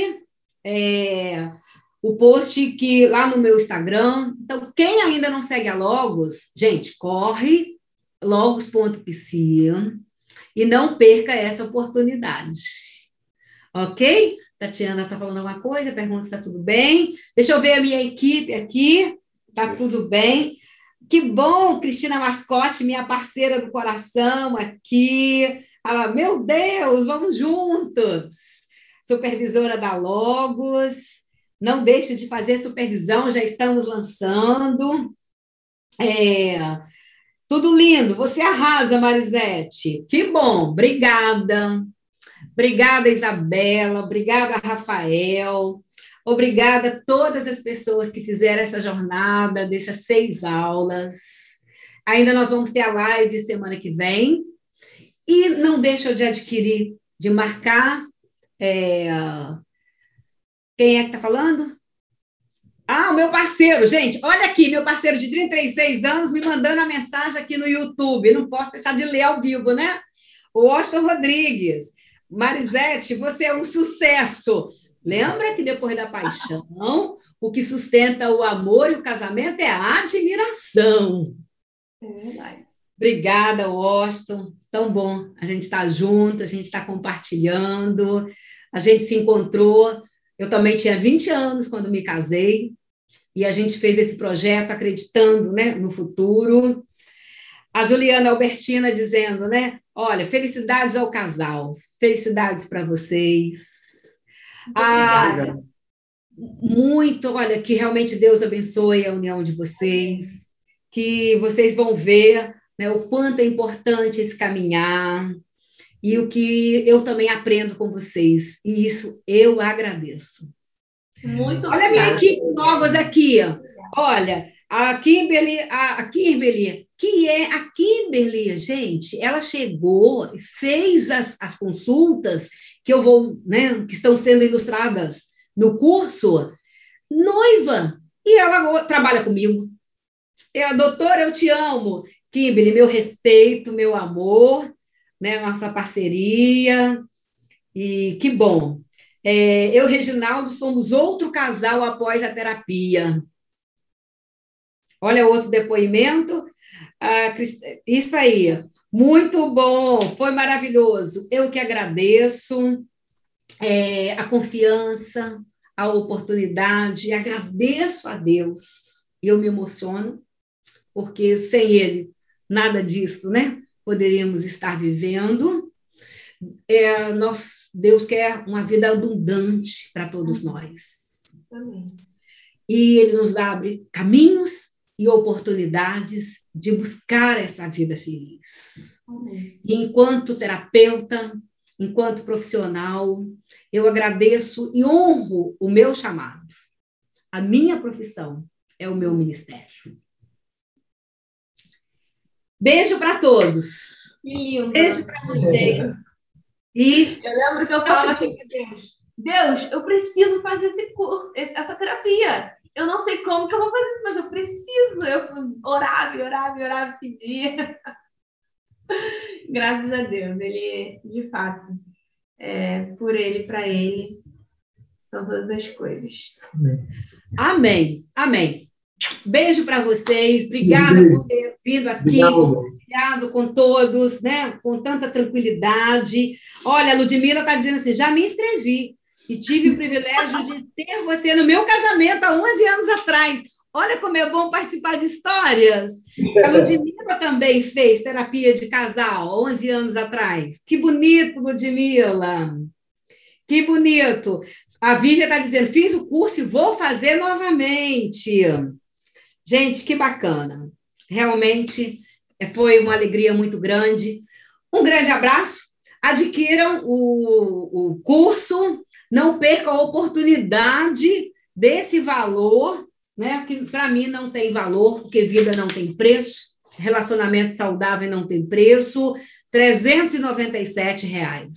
é, o post que lá no meu Instagram. Então, quem ainda não segue a Logos, gente, corre logos.psi e não perca essa oportunidade. Ok? Tatiana está falando alguma coisa? Pergunta se está tudo bem. Deixa eu ver a minha equipe aqui. Está tudo bem. Que bom, Cristina Mascote, minha parceira do coração aqui. Ela, meu Deus, vamos juntos. Supervisora da Logos. Não deixe de fazer supervisão, já estamos lançando. É, tudo lindo, você arrasa, Marisete. Que bom, obrigada. Obrigada, Isabela, obrigada, Rafael. Obrigada a todas as pessoas que fizeram essa jornada dessas seis aulas. Ainda nós vamos ter a live semana que vem. E não deixa de adquirir, de marcar. É... Quem é que está falando? Ah, o meu parceiro, gente, olha aqui, meu parceiro de 36 anos me mandando a mensagem aqui no YouTube. Não posso deixar de ler ao vivo, né? O Austin Rodrigues. Marisete, você é um sucesso. Lembra que depois da paixão, o que sustenta o amor e o casamento é a admiração. É verdade. Obrigada, Washington. Tão bom a gente estar tá junto, a gente está compartilhando, a gente se encontrou. Eu também tinha 20 anos quando me casei, e a gente fez esse projeto acreditando né, no futuro. A Juliana Albertina dizendo, né? Olha, felicidades ao casal, felicidades para vocês. Ah, muito, olha, que realmente Deus abençoe a união de vocês, que vocês vão ver né, o quanto é importante esse caminhar e o que eu também aprendo com vocês, e isso eu agradeço. Muito Olha a minha equipe novas aqui. Olha, a Kimberly, a, a Kimberly, que é a Kimberly, gente, ela chegou, fez as, as consultas que eu vou, né, que estão sendo ilustradas no curso, noiva, e ela trabalha comigo. É a doutora, eu te amo. Kimberly, meu respeito, meu amor, né, nossa parceria, e que bom. É, eu e Reginaldo somos outro casal após a terapia. Olha outro depoimento. Ah, isso aí. Muito bom, foi maravilhoso. Eu que agradeço é, a confiança, a oportunidade, agradeço a Deus. Eu me emociono, porque sem Ele, nada disso, né? Poderíamos estar vivendo. É, nós, Deus quer uma vida abundante para todos nós. Amém. E Ele nos abre caminhos e oportunidades de buscar essa vida feliz. E enquanto terapeuta, enquanto profissional, eu agradeço e honro o meu chamado. A minha profissão é o meu ministério. Beijo para todos. Que lindo. Beijo para vocês. E eu lembro que eu falava assim para Deus: Deus, eu preciso fazer esse curso, essa terapia eu não sei como que eu vou fazer isso, mas eu preciso. Eu orava, orava, orava, pedia. Graças a Deus, ele, de fato, é, por ele, para ele, são todas as coisas. Amém. Amém. Beijo para vocês. Obrigada por ter vindo aqui, compartilhado com todos, né? Com tanta tranquilidade. Olha, a Ludmila está dizendo assim: já me inscrevi e tive o privilégio de ter você no meu casamento há 11 anos atrás. Olha como é bom participar de histórias. A Ludmila também fez terapia de casal 11 anos atrás. Que bonito, Ludmila. Que bonito. A Vívia está dizendo: fiz o curso e vou fazer novamente. Gente, que bacana. Realmente é, foi uma alegria muito grande. Um grande abraço. Adquiram o, o curso não perca a oportunidade desse valor, né, que para mim não tem valor, porque vida não tem preço, relacionamento saudável não tem preço, 397 reais.